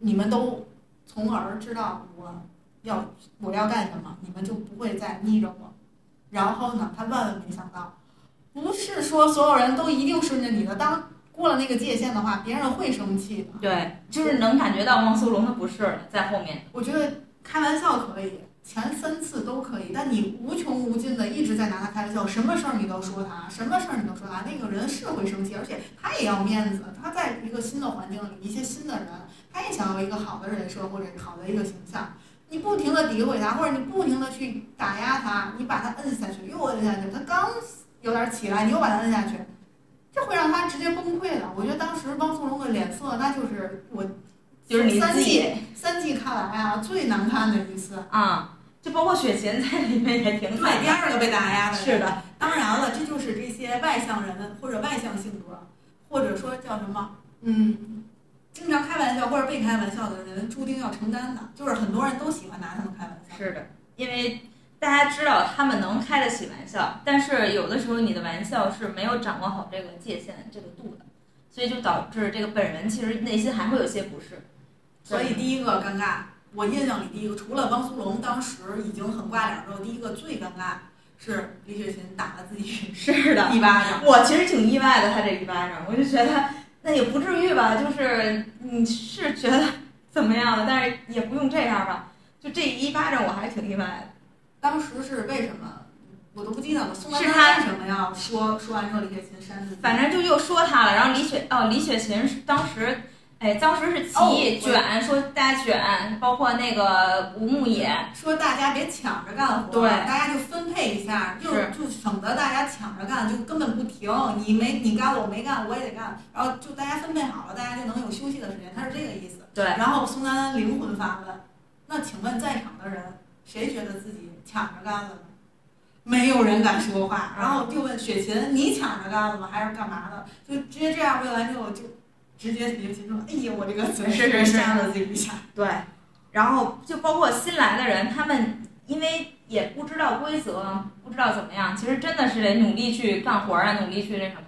[SPEAKER 2] 你们都从而知道我要我要干什么，你们就不会再逆着我。然后呢，他万万没想到，不是说所有人都一定顺着你的，当过了那个界限的话，别人会生气的。
[SPEAKER 1] 对，就是能感觉到汪苏泷的不是在后面。
[SPEAKER 2] 我觉得开玩笑可以，前三次都可以，但你无穷无尽的一直在拿他开玩笑，什么事儿你都说他，什么事儿你都说他，那个人是会生气，而且他也要面子，他在一个新的环境里，一些新的人，他也想要一个好的人设或者好的一个形象。你不停的诋毁他，或者你不停的去打压他，你把他摁下去，又摁下去，他刚有点起来，你又把他摁下去，这会让他直接崩溃的。我觉得当时汪苏泷的脸色，那就是我
[SPEAKER 1] 就是你
[SPEAKER 2] 三季三季看来啊最难看的一次。
[SPEAKER 1] 啊、就包括雪琴在里面也挺
[SPEAKER 2] 对。第二个被打压的。
[SPEAKER 1] 是的，
[SPEAKER 2] 当然了，这就是这些外向人或者外向性格，或者说叫什么，嗯，经常开玩笑或者被开玩笑的人，注定要承担的。就是很多人都喜欢拿他们开玩笑。
[SPEAKER 1] 是的，因为大家知道他们能开得起玩笑，但是有的时候你的玩笑是没有掌握好这个界限、这个度的，所以就导致这个本人其实内心还会有些不适。
[SPEAKER 2] 所以第一个尴尬，我印象里第一个，除了汪苏泷当时已经很挂脸之后，第一个最尴尬是李雪琴打了自己
[SPEAKER 1] 是的，
[SPEAKER 2] 一巴掌。
[SPEAKER 1] 我其实挺意外的，他这一巴掌，我就觉得那也不至于吧，就是你是觉得怎么样的，但是也不用这样吧。就这一巴掌，我还挺意外的。
[SPEAKER 2] 当时是为什么？我都不记得了。宋丹什么要说说完之后李雪琴扇自己？
[SPEAKER 1] 反正就又说他了，然后李雪哦，李雪琴是当时，哎，当时是起
[SPEAKER 2] 哦
[SPEAKER 1] 义卷，说大家卷，包括那个吴牧野，
[SPEAKER 2] 说大家别抢着干活，
[SPEAKER 1] 对
[SPEAKER 2] 大家就分配一下，就是就省得大家抢着干，就根本不停。你没你干了，我没干，我也得干，然后就大家分配好了，大家就能有休息的时间，他是这个意思。
[SPEAKER 1] 对，
[SPEAKER 2] 然后宋丹丹灵魂发问：那请问在场的人，谁觉得自己抢着干了呢？没有人敢说话，然后就问雪琴：“你抢着干了吗？还是干嘛的？”就直接这样问完之后，就直接你就心说：“哎呀，我这个嘴
[SPEAKER 1] 是是是
[SPEAKER 2] 扇了自己一下。
[SPEAKER 1] 对，然后就包括新来的人，他们因为也不知道规则，不知道怎么样，其实真的是得努力去干活啊，努力去那什么。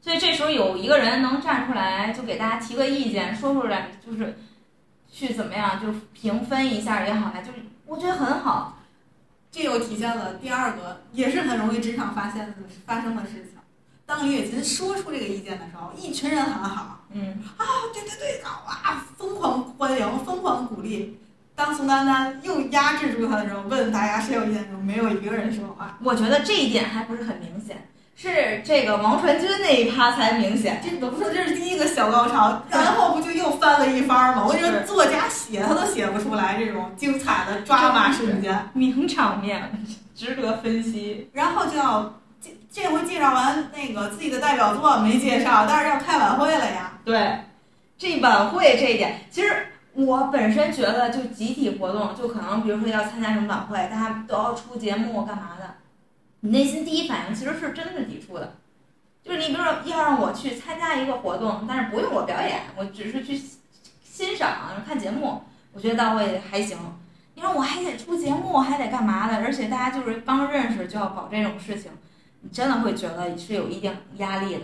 [SPEAKER 1] 所以这时候有一个人能站出来，就给大家提个意见，说出来，就是去怎么样，就是平分一下也好呀，就是我觉得很好。
[SPEAKER 2] 这又体现了第二个，也是很容易职场发现的发生的事情。当李雪琴说出这个意见的时候，一群人很好，
[SPEAKER 1] 嗯，
[SPEAKER 2] 啊，对对对，好啊，疯狂欢迎，疯狂鼓励。当宋丹丹又压制住他的时候，问大家谁有意见的时候，没有一个人说话。
[SPEAKER 1] 我觉得这一点还不是很明显，是这个王传君那一趴才明显。
[SPEAKER 2] 这都不说这是第一个小高潮，然后不就又翻了一番吗？我觉得
[SPEAKER 1] 是
[SPEAKER 2] 作家写他都写不出来这种精彩的抓马瞬间。
[SPEAKER 1] 名场面，值得分析。
[SPEAKER 2] 然后就要这回介绍完那个自己的代表作没介绍，但是要开晚会了呀。
[SPEAKER 1] 对，这晚会这一点，其实我本身觉得，就集体活动，就可能比如说要参加什么晚会，大家都要出节目干嘛的，你内心第一反应其实是真的抵触的。就是你比如说要让我去参加一个活动，但是不用我表演，我只是去欣赏看节目，我觉得倒会还行。你说我还得出节目，还得干嘛的？而且大家就是刚认识就要搞这种事情，你真的会觉得是有一定压力的。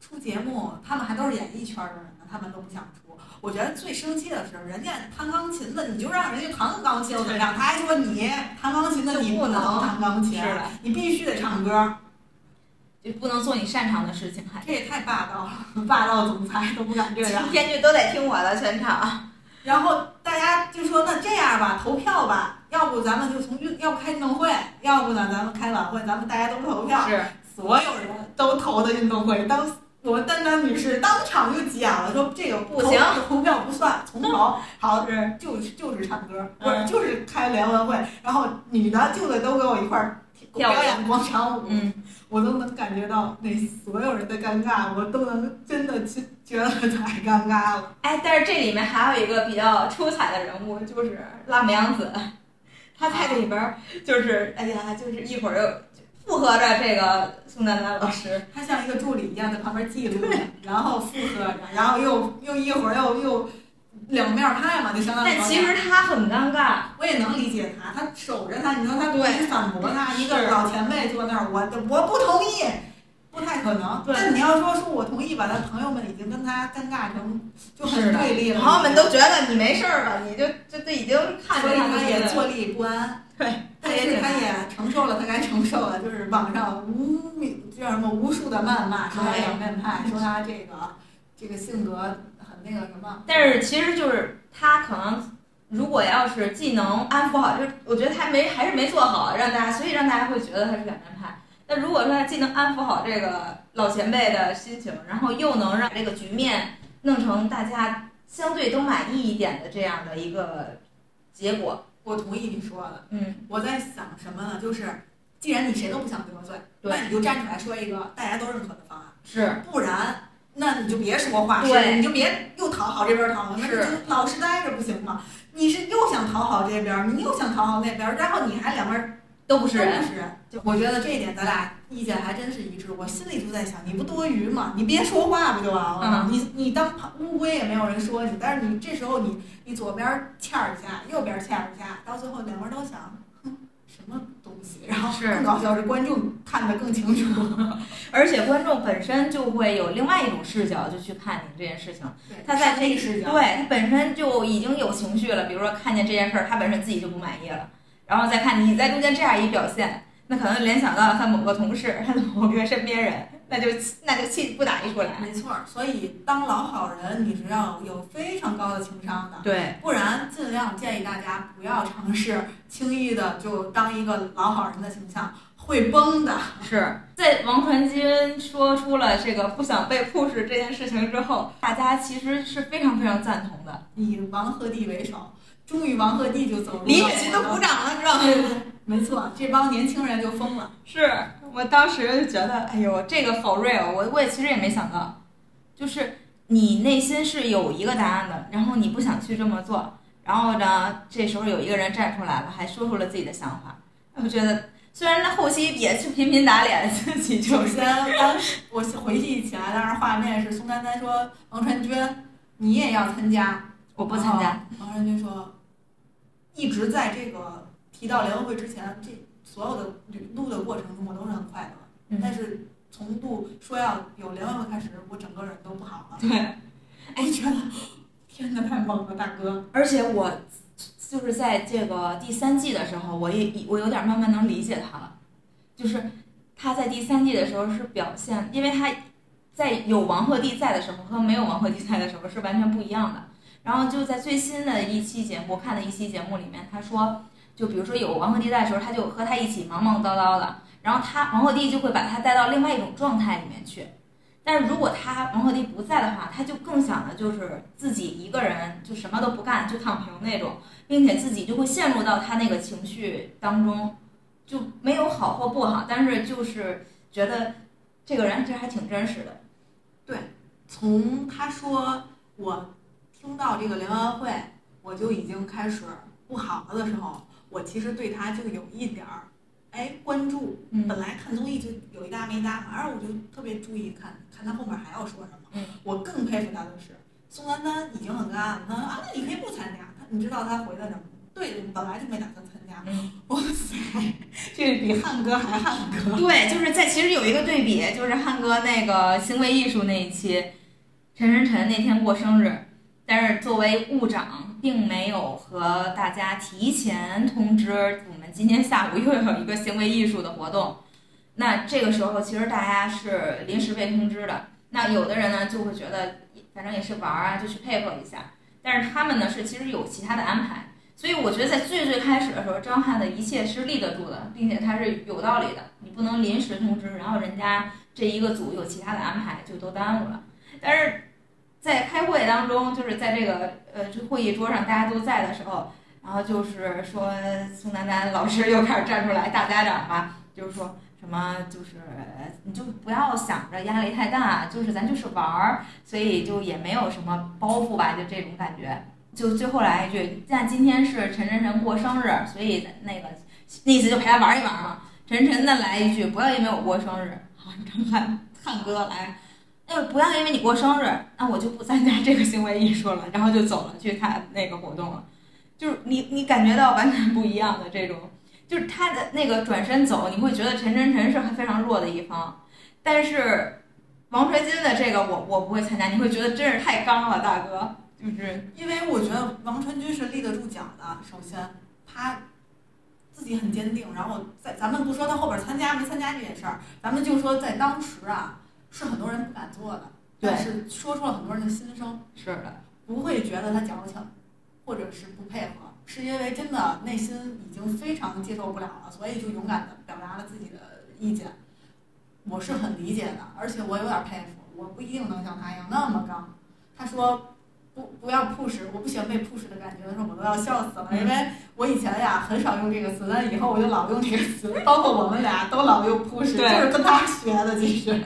[SPEAKER 2] 出节目，他们还都是演艺圈的人呢，他们都不想出。我觉得最生气的是，人家弹钢琴的，你就让人家弹钢琴又怎么样？他还说你弹钢琴的你
[SPEAKER 1] 不能
[SPEAKER 2] 能弹钢琴，你必须得唱歌，
[SPEAKER 1] 就不能做你擅长的事情，还
[SPEAKER 2] 这也太霸道了，霸道总裁都不敢这样
[SPEAKER 1] 今。天就都得听我的全场。
[SPEAKER 2] 然后大家就说那这样吧，投票吧，要不咱们就从运，要不开运动会，要不呢咱们开晚会，咱们大家都投票。
[SPEAKER 1] 是，
[SPEAKER 2] 所有人都投的运动会，当我们丹丹女士当场就急眼了，说这个
[SPEAKER 1] 不行
[SPEAKER 2] 投投票不算，重投。好，是就是就是唱歌，不是
[SPEAKER 1] 嗯
[SPEAKER 2] 就是开联欢会，然后女的就得都跟我一块儿
[SPEAKER 1] 跳
[SPEAKER 2] 表演广场舞，
[SPEAKER 1] 嗯，
[SPEAKER 2] 我都能感觉到那所有人的尴尬，我都能真的去觉得太尴尬了。
[SPEAKER 1] 哎，但是这里面还有一个比较出彩的人物，就是辣目洋子，她在里边儿就是，哎呀，就是一会儿又附和着这个宋丹丹老师，
[SPEAKER 2] 他像一个助理一样在旁边记录着，然后附和着，然后又又一会儿又又两面派嘛，就相当于
[SPEAKER 1] 但其实他很尴尬，
[SPEAKER 2] 我也能理解他，他守着他，你说他不
[SPEAKER 1] 对
[SPEAKER 2] 去反驳他，一个
[SPEAKER 1] 是
[SPEAKER 2] 老前辈坐那儿，我我不同意，不太可能。
[SPEAKER 1] 对
[SPEAKER 2] 但你要说说我同意吧，他朋友们已经跟他尴尬成就很对立了，
[SPEAKER 1] 朋友们都觉得你没事儿了，你就就都已经看
[SPEAKER 2] 所以他
[SPEAKER 1] 着他
[SPEAKER 2] 也坐立不安。
[SPEAKER 1] 对，
[SPEAKER 2] 但是他也承受了他该承受的，就是网上无名叫什么无数的谩骂，说他
[SPEAKER 1] 哎
[SPEAKER 2] 两面派，说他这个这个性格很那个什么。
[SPEAKER 1] 但是其实就是他可能，如果要是既能安抚好，就是我觉得他没还是没做好，让大家，所以让大家会觉得他是两面派。那如果说他既能安抚好这个老前辈的心情，然后又能让这个局面弄成大家相对都满意一点的这样的一个结果，
[SPEAKER 2] 我同意你说的，
[SPEAKER 1] 嗯，
[SPEAKER 2] 我在想什么呢？就是既然你谁都不想得罪，那你就站出来说一个大家都认可的方案。
[SPEAKER 1] 是
[SPEAKER 2] 不然，那你就别说话，
[SPEAKER 1] 对
[SPEAKER 2] 是你就别又讨好这边讨好，那
[SPEAKER 1] 是
[SPEAKER 2] 你就老实待着不行吗？你是又想讨好这边儿，你又想讨好那边儿，然后你还两边儿
[SPEAKER 1] 都不是人。
[SPEAKER 2] 是人。就我觉得这一点咱俩意见还真是一致。我心里就在想，你不多余吗？你别说话不就完了吗？你你当乌龟也没有人说你，但是你这时候你你左边欠儿一下，右边欠儿一下，到最后两边都想，哼，什么东西？然后
[SPEAKER 1] 是
[SPEAKER 2] 更搞笑是观众看得更清楚。
[SPEAKER 1] 而且观众本身就会有另外一种视角，就去看你这件事情。
[SPEAKER 2] 对
[SPEAKER 1] 他在这
[SPEAKER 2] 个视角，
[SPEAKER 1] 对他本身就已经有情绪了，比如说看见这件事儿，他本身自己就不满意了，然后再看你在中间这样一表现，那可能联想到了他某个同事，他的某个身边人，那就那就气不打一处来。
[SPEAKER 2] 没错儿。所以当老好人，你是要有非常高的情商的。
[SPEAKER 1] 对，
[SPEAKER 2] 不然，尽量建议大家不要尝试轻易的就当一个老好人的形象，会崩的。
[SPEAKER 1] 是在王传君说出了这个不想被 push 这件事情之后，大家其实是非常非常赞同的。
[SPEAKER 2] 以王鹤棣为首，终于王鹤棣就走入了
[SPEAKER 1] 李雪琴都鼓掌了，知道吗？
[SPEAKER 2] 没错，这帮年轻人就疯了。
[SPEAKER 1] 是我当时就觉得，哎呦，这个好 real，我我也其实也没想到，就是你内心是有一个答案的，然后你不想去这么做，然后呢，这时候有一个人站出来了，还说出了自己的想法，我觉得虽然他后期也是频频打脸，自己就
[SPEAKER 2] 先，当时我回忆起来，当时画面是宋丹丹说：“王传君，你也要参加。”
[SPEAKER 1] 我不参加，
[SPEAKER 2] 王传君说：“一直在这个提到联合会之前，这所有的旅录的过程中，我都是很快乐。
[SPEAKER 1] 嗯
[SPEAKER 2] 但是从录说要有联合会开始，我整个人都不好了。
[SPEAKER 1] 对，
[SPEAKER 2] 我觉得天哪，太猛了，大哥！
[SPEAKER 1] 而且我就是在这个第三季的时候，我也我有点慢慢能理解他了，就是他在第三季的时候是表现，因为他在有王鹤棣在的时候和没有王鹤棣在的时候是完全不一样的。然后就在最新的一期节目，我看的一期节目里面，他说，就比如说有王鹤棣在的时候，他就和他一起忙忙叨叨的，然后他王鹤棣就会把他带到另外一种状态里面去。但是如果他王鹤棣不在的话，他就更想的就是自己一个人就什么都不干就躺平那种，并且自己就会陷入到他那个情绪当中，就没有好或不好，但是就是觉得这个人其实还挺真实的。
[SPEAKER 2] 对从他说我听到这个联欢会，我就已经开始不好了的时候，我其实对他就有一点儿哎关注。
[SPEAKER 1] 嗯
[SPEAKER 2] 本来看综艺就有一搭没一搭反正我就特别注意看看他后面还要说什么。
[SPEAKER 1] 嗯
[SPEAKER 2] 我更佩服他的是，宋丹丹已经很干了，他说啊，那你可以不参加。他你知道他回了什么？对，本来就没打算参加。
[SPEAKER 1] 嗯，
[SPEAKER 2] 哇塞，这比汉哥还汉哥。
[SPEAKER 1] 对，就是在其实有一个对比，就是汉哥那个行为艺术那一期，陈晨晨那天过生日，但是作为务长，并没有和大家提前通知我们今天下午又有一个行为艺术的活动。那这个时候其实大家是临时被通知的，那有的人呢就会觉得反正也是玩儿啊，就去配合一下，但是他们呢是其实有其他的安排。所以我觉得在最最开始的时候，张翰的一切是立得住的，并且他是有道理的。你不能临时通知，然后人家这一个组有其他的安排，就都耽误了。但是在开会当中，就是在这个呃这会议桌上大家都在的时候，然后就是说宋丹丹老师又开始站出来，大家长吧，就是说什么就是你就不要想着压力太大，就是咱就是玩儿，所以就也没有什么包袱吧，就这种感觉。就最后来一句，那今天是陈晨晨过生日，所以那个那意思就陪他玩一玩嘛。陈晨的来一句，不要因为我过生日，好，张翰汉哥来，那不要因为你过生日，那我就不参加这个行为艺术了，然后就走了去看那个活动了。就是你你感觉到完全不一样的这种，就是他的那个转身走，你会觉得陈晨晨是非常弱的一方，但是王传君的这个我我不会参加，你会觉得真是太刚了，大哥，就是
[SPEAKER 2] 因为我觉得王传君是立得住脚的。首先，他自己很坚定，然后在咱们不说他后边参加没参加这件事儿，咱们就说在当时啊，是很多人不敢做的，但是说出了很多人的心声，
[SPEAKER 1] 是的，
[SPEAKER 2] 不会觉得他矫情，或者是不配合，是因为真的内心已经非常接受不了了，所以就勇敢的表达了自己的意见。我是很理解的，而且我有点佩服，我不一定能像他一样那么刚。他说不不要 push，我不喜欢被 push 的感觉的时候，我都要笑死了，因为我以前呀很少用这个词，但以后我就老用这个词，包括我们俩都老用 push，
[SPEAKER 1] 对
[SPEAKER 2] 就是跟他学的，其实。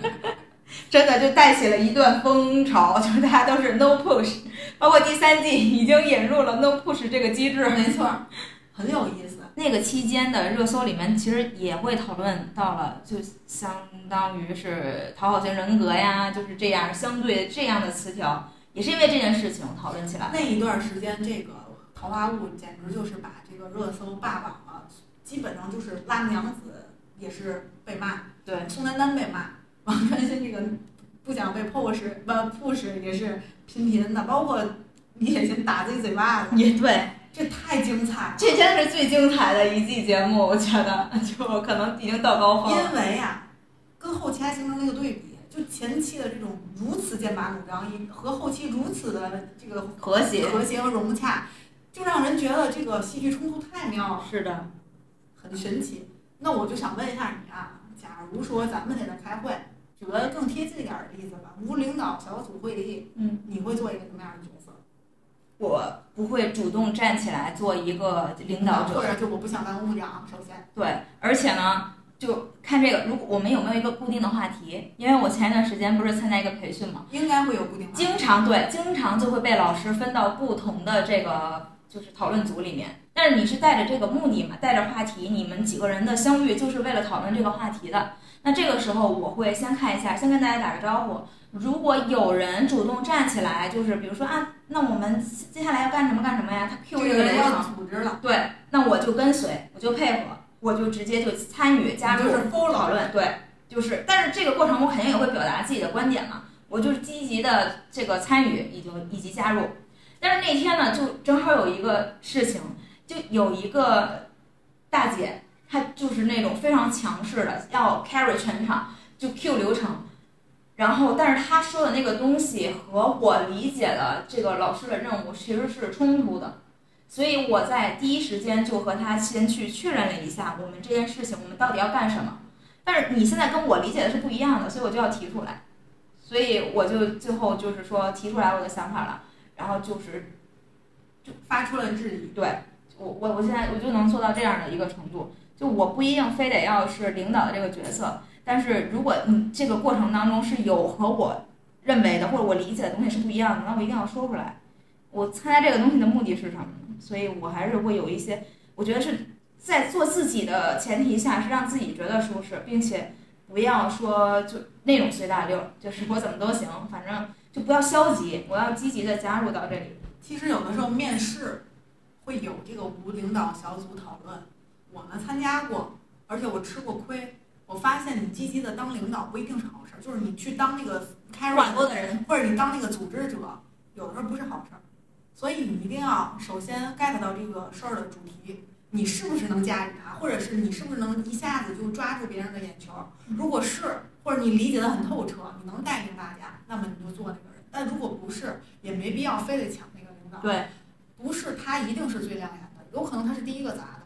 [SPEAKER 1] 真的就带起了一段风潮，就是大家都是 no push 包括第三季已经引入了 no push 这个机制。
[SPEAKER 2] 没错，很有意思。
[SPEAKER 1] 那个期间的热搜里面，其实也会讨论到了，就相当于是讨好型人格呀，就是这样相对这样的词条，也是因为这件事情讨论起来。
[SPEAKER 2] 那一段时间，这个桃花坞简直就是把这个热搜霸榜了，基本上就是辣目洋子也是被骂，
[SPEAKER 1] 对，
[SPEAKER 2] 宋丹丹被骂，王传君这个不想被 push 不 push 也是频频的，包括李雪琴打自己嘴巴子，
[SPEAKER 1] 也对。
[SPEAKER 2] 这太精彩了，
[SPEAKER 1] 这真的是最精彩的一季节目，我觉得 就可能已经到高峰。
[SPEAKER 2] 因为呀，跟后期还形成了一个对比，就前期的这种如此剑拔弩张，和后期如此的这个
[SPEAKER 1] 和谐、
[SPEAKER 2] 和谐和融洽，就让人觉得这个戏剧冲突太妙了。
[SPEAKER 1] 是的，
[SPEAKER 2] 很神奇。那我就想问一下你啊，假如说咱们在这开会，举个更贴近一点的例子吧，无领导小组会议，
[SPEAKER 1] 嗯，
[SPEAKER 2] 你会做一个什么样的角色？
[SPEAKER 1] 我不会主动站起来做一个领导者，
[SPEAKER 2] 或者就我不想当部长。首先，
[SPEAKER 1] 对，而且呢，就看这个，如果我们有没有一个固定的话题？因为我前一段时间不是参加一个培训嘛，
[SPEAKER 2] 应该会有固定。
[SPEAKER 1] 经常对，经常就会被老师分到不同的这个就是讨论组里面。但是你是带着这个目的嘛，带着话题，你们几个人的相遇就是为了讨论这个话题的。那这个时候我会先看一下，先跟大家打个招呼。如果有人主动站起来，就是比如说啊，那我们接下来要干什么干什么呀？他 Q 这个流程，
[SPEAKER 2] 组织了，
[SPEAKER 1] 对，那我就跟随，我就配合，我就直接就参与加入讨论，对，就是，但是这个过程我肯定也会表达自己的观点嘛，我就是积极的这个参与，以及以及加入。但是那天呢，就正好有一个事情，就有一个大姐，她就是那种非常强势的，要 carry 全场，就 Q 流程。然后，但是他说的那个东西和我理解的这个老师的任务其实是冲突的，所以我在第一时间就和他先去确认了一下，我们这件事情我们到底要干什么。但是你现在跟我理解的是不一样的，所以我就要提出来，所以我就最后就是说提出来我的想法了，然后就是
[SPEAKER 2] 就发出了质疑。
[SPEAKER 1] 对我，我我现在我就能做到这样的一个程度，就我不一定非得要是领导的这个角色。但是如果你这个过程当中是有和我认为的或者我理解的东西是不一样的，那我一定要说出来。我参加这个东西的目的是什么？所以我还是会有一些，我觉得是在做自己的前提下，是让自己觉得舒适，并且不要说就那种随大溜，就是我怎么都行，反正就不要消极，我要积极的加入到这里。
[SPEAKER 2] 其实有的时候面试会有这个无领导小组讨论，我呢参加过，而且我吃过亏。我发现你积极的当领导不一定是好事儿，就是你去当那个开
[SPEAKER 1] 管过的人，
[SPEAKER 2] 或者你当那个组织者，有的时候不是好事儿。所以你一定要首先 get 到这个事儿的主题，你是不是能驾驭它，或者是你是不是能一下子就抓住别人的眼球？如果是，或者你理解的很透彻，你能带领大家，那么你就做那个人。但如果不是，也没必要非得抢那个领导。
[SPEAKER 1] 对，
[SPEAKER 2] 不是他一定是最亮眼的，有可能他是第一个砸的。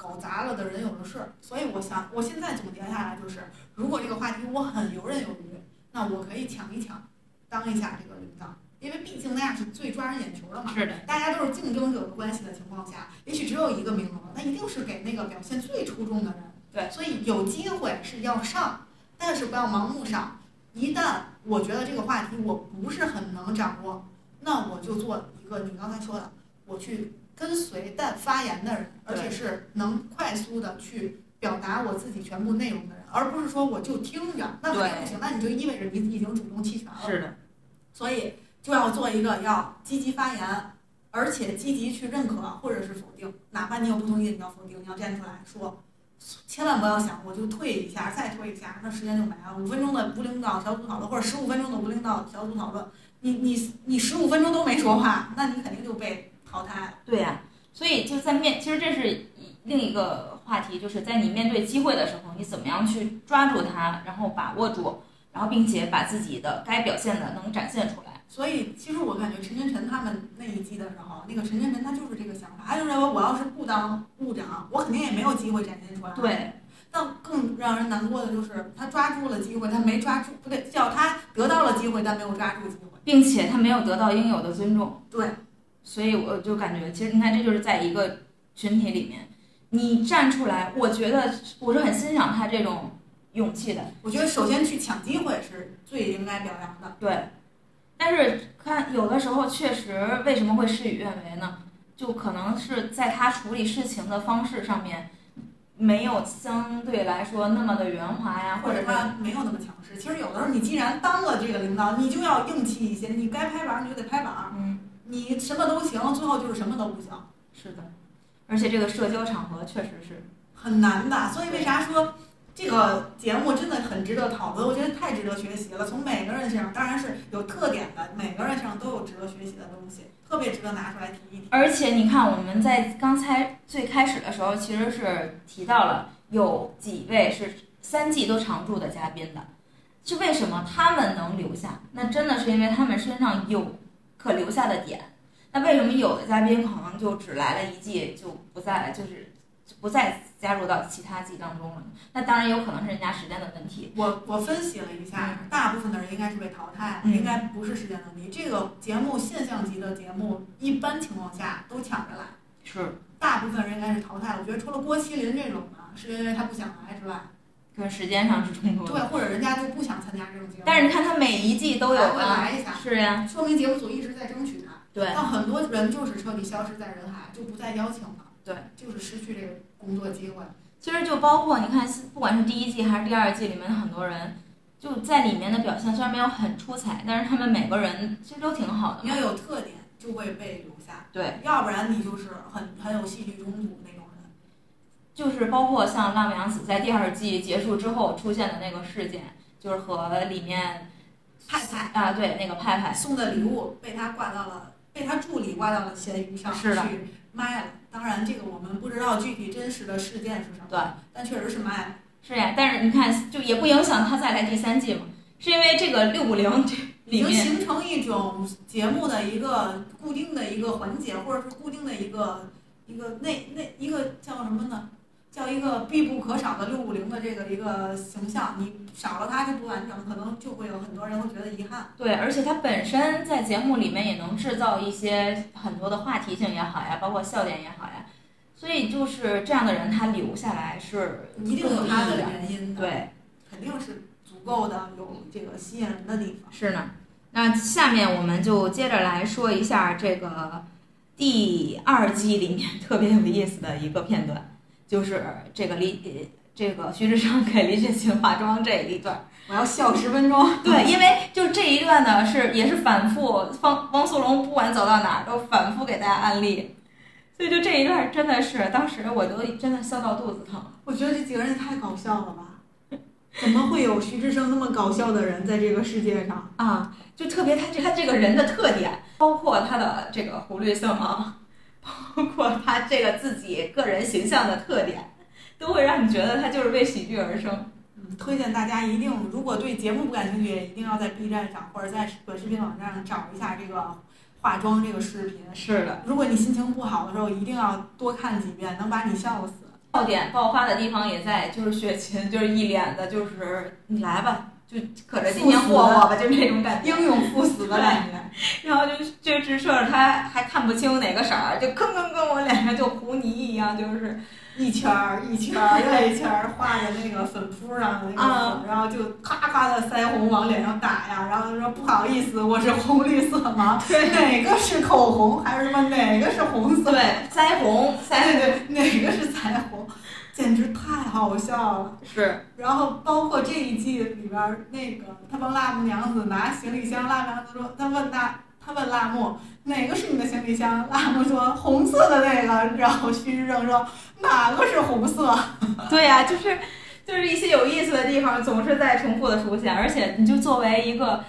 [SPEAKER 2] 搞砸了的人有的是，所以我想，我现在总结下来就是，如果这个话题我很游刃有余，那我可以抢一抢，当一下这个领导，因为毕竟那样是最抓人眼球的嘛。
[SPEAKER 1] 是的。
[SPEAKER 2] 大家都是竞争者的关系的情况下，也许只有一个名额，那一定是给那个表现最出众的人。
[SPEAKER 1] 对。
[SPEAKER 2] 所以有机会是要上，但是不要盲目上。一旦我觉得这个话题我不是很能掌握，那我就做一个你刚才说的，我去。跟随但发言的人，而且是能快速的去表达我自己全部内容的人，而不是说我就听着，那肯定不行。那你就意味着你已经主动弃权了。
[SPEAKER 1] 是的，
[SPEAKER 2] 所以就要做一个要积极发言，而且积极去认可或者是否定，哪怕你有不同意见，你要否定，你要站出来说，千万不要想我就退一下，再退一下，那时间就没了。五分钟的无领导小组讨论，或者十五分钟的无领导小组讨论，你你你十五分钟都没说话，那你肯定就被。淘汰
[SPEAKER 1] 对呀，所以就在面，其实这是另一个话题，就是在你面对机会的时候，你怎么样去抓住它，然后把握住，然后并且把自己的该表现的能展现出来。
[SPEAKER 2] 所以其实我感觉陈晨晨他们那一季的时候，那个陈晨晨他就是这个想法，他就认为我要是不当部长，我肯定也没有机会展现出来。
[SPEAKER 1] 对。
[SPEAKER 2] 但更让人难过的就是他抓住了机会，他没抓住，不对，叫他得到了机会，但没有抓住机会，
[SPEAKER 1] 并且他没有得到应有的尊重。
[SPEAKER 2] 对。
[SPEAKER 1] 所以我就感觉，其实你看，这就是在一个群体里面，你站出来，我觉得我是很欣赏他这种勇气的。
[SPEAKER 2] 我觉得首先去抢机会是最应该表扬的。
[SPEAKER 1] 对，但是看有的时候确实为什么会事与愿违呢？就可能是在他处理事情的方式上面，没有相对来说那么的圆滑呀，
[SPEAKER 2] 或者他没有那么强势。其实有的时候，你既然当了这个领导，你就要硬气一些，你该拍板儿你就得拍板儿，
[SPEAKER 1] 嗯，
[SPEAKER 2] 你什么都行，最后就是什么都不行，
[SPEAKER 1] 是的，而且这个社交场合确实是，
[SPEAKER 2] 很难的。所以为啥说这个节目真的很值得讨论？我觉得太值得学习了。从每个人身上，当然是有特点的，每个人身上都有值得学习的东西，特别值得拿出来提一提。
[SPEAKER 1] 而且你看我们在刚才最开始的时候，其实是提到了有几位是三季都常驻的嘉宾的，是为什么他们能留下？那真的是因为他们身上有可留下的点。那为什么有的嘉宾可能就只来了一季就不再了，就是不再加入到其他季当中了？那当然有可能是人家时间的问题。
[SPEAKER 2] 我我分析了一下，大部分的人应该是被淘汰，
[SPEAKER 1] 嗯
[SPEAKER 2] 应该不是时间问题。这个节目现象级的节目，一般情况下都抢着来，
[SPEAKER 1] 是
[SPEAKER 2] 大部分人应该是淘汰。我觉得除了郭麒麟这种的，是因为他不想来之外，
[SPEAKER 1] 跟时间上是冲突的。
[SPEAKER 2] 对，或者人家就不想参加这种节目。
[SPEAKER 1] 但是你看他每一季都有啊，
[SPEAKER 2] 来一下，
[SPEAKER 1] 是呀，
[SPEAKER 2] 说明节目组一直在争取他。
[SPEAKER 1] 对
[SPEAKER 2] 但很多人就是彻底消失在人海，就不再邀请了。
[SPEAKER 1] 对，
[SPEAKER 2] 就是失去这个工作机会。
[SPEAKER 1] 其实就包括你看，不管是第一季还是第二季里面的很多人，就在里面的表现虽然没有很出彩，但是他们每个人其实都挺好的。
[SPEAKER 2] 你要有特点，就会被留下。
[SPEAKER 1] 对，
[SPEAKER 2] 要不然你就是很很有戏剧冲突那种人。
[SPEAKER 1] 就是包括像浪阳子在第二季结束之后出现的那个事件，就是和里面
[SPEAKER 2] 派派
[SPEAKER 1] 啊，对那个派派，
[SPEAKER 2] 送的礼物被他挂到了，被他助理挂到了闲鱼上
[SPEAKER 1] 是的
[SPEAKER 2] 去卖了。当然，这个我们不知道具体真实的事件是什么，
[SPEAKER 1] 对，
[SPEAKER 2] 但确实是卖了。
[SPEAKER 1] 是呀。但是你看，就也不影响他再来第三季嘛，是因为这个六五零这
[SPEAKER 2] 已经形成一种节目的一个固定的一个环节，或者是固定的一个一个那那一个叫什么呢？叫一个必不可少的六五零的这个一个形象，你少了它就不完整，可能就会有很多人会觉得遗憾。
[SPEAKER 1] 对，而且他本身在节目里面也能制造一些很多的话题性也好呀，包括笑点也好呀，所以就是这样的人他留下来是
[SPEAKER 2] 一定有他的。原因的，，
[SPEAKER 1] 对，
[SPEAKER 2] 肯定是足够的有这个吸引人的地方。
[SPEAKER 1] 是呢。那下面我们就接着来说一下这个第二季里面特别有意思的一个片段，就是这个李这个徐志胜给李雪琴化妆这一段。
[SPEAKER 2] 我要笑十分钟。
[SPEAKER 1] 对，因为就这一段呢，是也是反复，汪汪苏泷不管走到哪儿都反复给大家安利，所以就这一段真的是，当时我都真的笑到肚子疼。
[SPEAKER 2] 我觉得这几个人太搞笑了吧？怎么会有徐志胜那么搞笑的人在这个世界上？
[SPEAKER 1] 啊，就特别他这他这个人的特点，包括他的这个湖绿色盲，包括他这个自己个人形象的特点，都会让你觉得他就是为喜剧而生。
[SPEAKER 2] 嗯，推荐大家一定，如果对节目不感兴趣，也一定要在 B 站上或者在短视频网站上找一下这个化妆这个视频。
[SPEAKER 1] 是的，
[SPEAKER 2] 如果你心情不好的时候，一定要多看几遍，能把你笑死。
[SPEAKER 1] 笑点爆发的地方也在，就是雪琴就是一脸的，就是你来吧，就可着今年霍霍吧，就这种感觉。
[SPEAKER 2] 英勇赴死的感觉。
[SPEAKER 1] 然后就就直射着他还看不清哪个色儿，就吭吭吭，我脸上就糊泥一样，就是
[SPEAKER 2] 一圈儿一圈儿又一圈儿画在那个粉扑上的那个然后就咔咔的腮红往脸上打呀，然后就说不好意思，我是红绿色盲，哪个是口红还是什么哪个是红色？
[SPEAKER 1] 对腮红，腮
[SPEAKER 2] 对对，哪个是腮红？简直太好笑了。
[SPEAKER 1] 是
[SPEAKER 2] 然后包括这一季里边儿那个，他帮辣目娘子拿行李箱，辣目娘子说，他问他，他问辣目哪个是你的行李箱？辣目说红色的那个，然后徐志胜说哪个是红色？
[SPEAKER 1] 对呀、就是就是一些有意思的地方总是在重复的出现，而且你就作为一个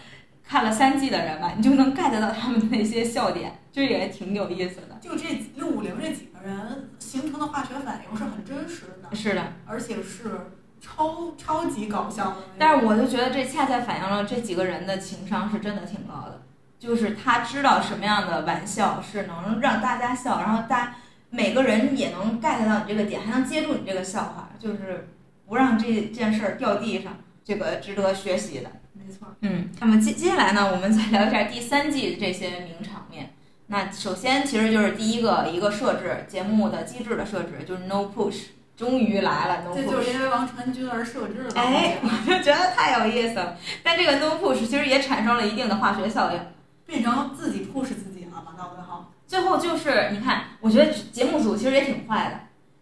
[SPEAKER 1] 看了三季的人吧，你就能 get 到他们的那些笑点，就也挺有意思的。
[SPEAKER 2] 就这六五零这几个人形成的化学反应是很真实的，
[SPEAKER 1] 是的，
[SPEAKER 2] 而且是超超级搞笑的。
[SPEAKER 1] 但是我就觉得这恰恰反映了这几个人的情商是真的挺高的，就是他知道什么样的玩笑是能让大家笑，然后大家每个人也能 get 到你这个点，还能接住你这个笑话，就是不让这件事儿掉地上，这个值得学习的。
[SPEAKER 2] 没错，
[SPEAKER 1] 嗯，那么接接下来呢，我们再聊一下第三季这些名场面。那首先其实就是第一个一个设置节目的机制的设置，就是 no push，终于来了 no
[SPEAKER 2] 这就是
[SPEAKER 1] push。
[SPEAKER 2] 因为王传君而设置的。
[SPEAKER 1] 哎，我就觉得太有意思了。但这个 no push 其实也产生了一定的化学效应，
[SPEAKER 2] 变成自己 push 自己了嘛？到最后，
[SPEAKER 1] 最后就是你看，我觉得节目组其实也挺坏的，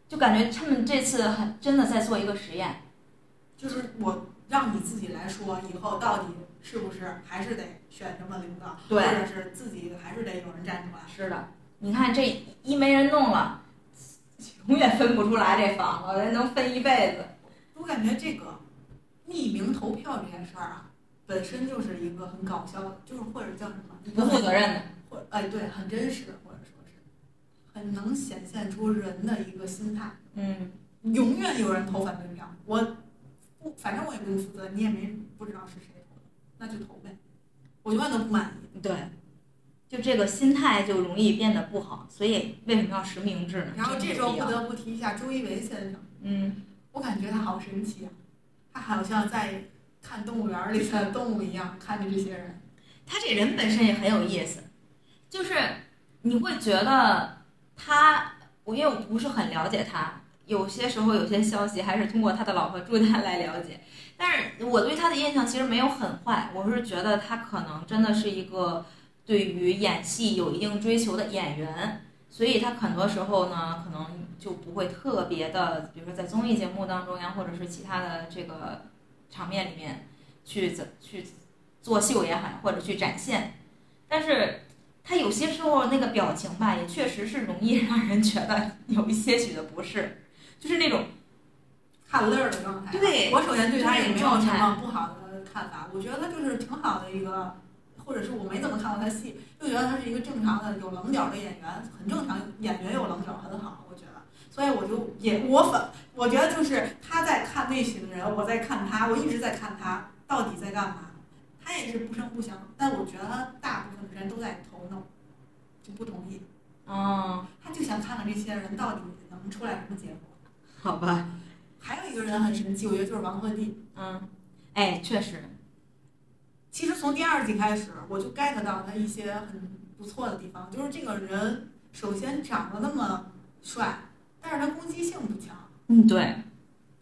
[SPEAKER 1] 就感觉他们这次很真的在做一个实验。
[SPEAKER 2] 就是我让你自己来说，以后到底是不是还是得选什么领导，或者是自己还是得有人站出来。
[SPEAKER 1] 是的，你看这一没人弄了，永远分不出来这房子，人能分一辈子。
[SPEAKER 2] 我感觉这个匿名投票这件事儿啊，本身就是一个很搞笑的，就是或者叫什么
[SPEAKER 1] 不负责任的，
[SPEAKER 2] 或哎对，很真实，或者说是很能显现出人的一个心态。
[SPEAKER 1] 嗯，
[SPEAKER 2] 永远有人投反对票，我不，反正我也不用负责，你也没不知道是谁投的，那就投呗，我永远都不满意。
[SPEAKER 1] 对，就这个心态就容易变得不好，所以为什么要实名制呢？
[SPEAKER 2] 然后这时候不得不提一下周一围先生，
[SPEAKER 1] 嗯，
[SPEAKER 2] 我感觉他好神奇啊，他好像在看动物园里的动物一样看着这些人。
[SPEAKER 1] 他这人本身也很有意思，就是你会觉得他，我因为我不是很了解他，有些时候有些消息还是通过他的老婆朱丹来了解，但是我对他的印象其实没有很坏，我是觉得他可能真的是一个对于演戏有一定追求的演员，所以他很多时候呢，可能就不会特别的，比如说在综艺节目当中呀，或者是其他的这个场面里面去怎去作秀也好，或者去展现，但是他有些时候那个表情吧，也确实是容易 让人觉得有一些许的不适，就是那种
[SPEAKER 2] 看乐儿的状态。
[SPEAKER 1] 对
[SPEAKER 2] 我首先对他也没有什么不好的看法，我觉得他就是挺好的一个，或者是我没怎么看过他戏，就觉得他是一个正常的有棱角的演员，很正常，演员有棱角很好，我觉得。所以我就也我反，我觉得就是他在看那群人，我在看他，我一直在看他到底在干嘛。他也是不声不响，但我觉得他大部分的人都在头 no，就不同意。
[SPEAKER 1] 嗯，
[SPEAKER 2] 他就想看看这些人到底能出来什么结果。
[SPEAKER 1] 好吧，
[SPEAKER 2] 还有一个人很神奇，我觉得就是王鹤棣。
[SPEAKER 1] 嗯，哎，确实，
[SPEAKER 2] 其实从第二季开始，我就 get 到他一些很不错的地方，就是这个人首先长得那么帅，但是他攻击性不强，
[SPEAKER 1] 嗯，对，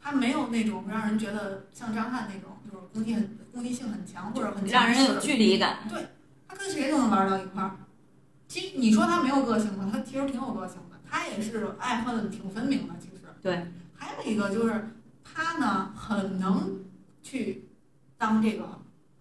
[SPEAKER 2] 他没有那种让人觉得像张翰那种就是攻击很攻击性很强或者很
[SPEAKER 1] 让人有距离感，对
[SPEAKER 2] 他跟谁都能玩到一块儿。其实你说他没有个性吗？他其实挺有个性的，他也是爱恨挺分明的。
[SPEAKER 1] 对，
[SPEAKER 2] 还有一个就是他呢，很能去当这个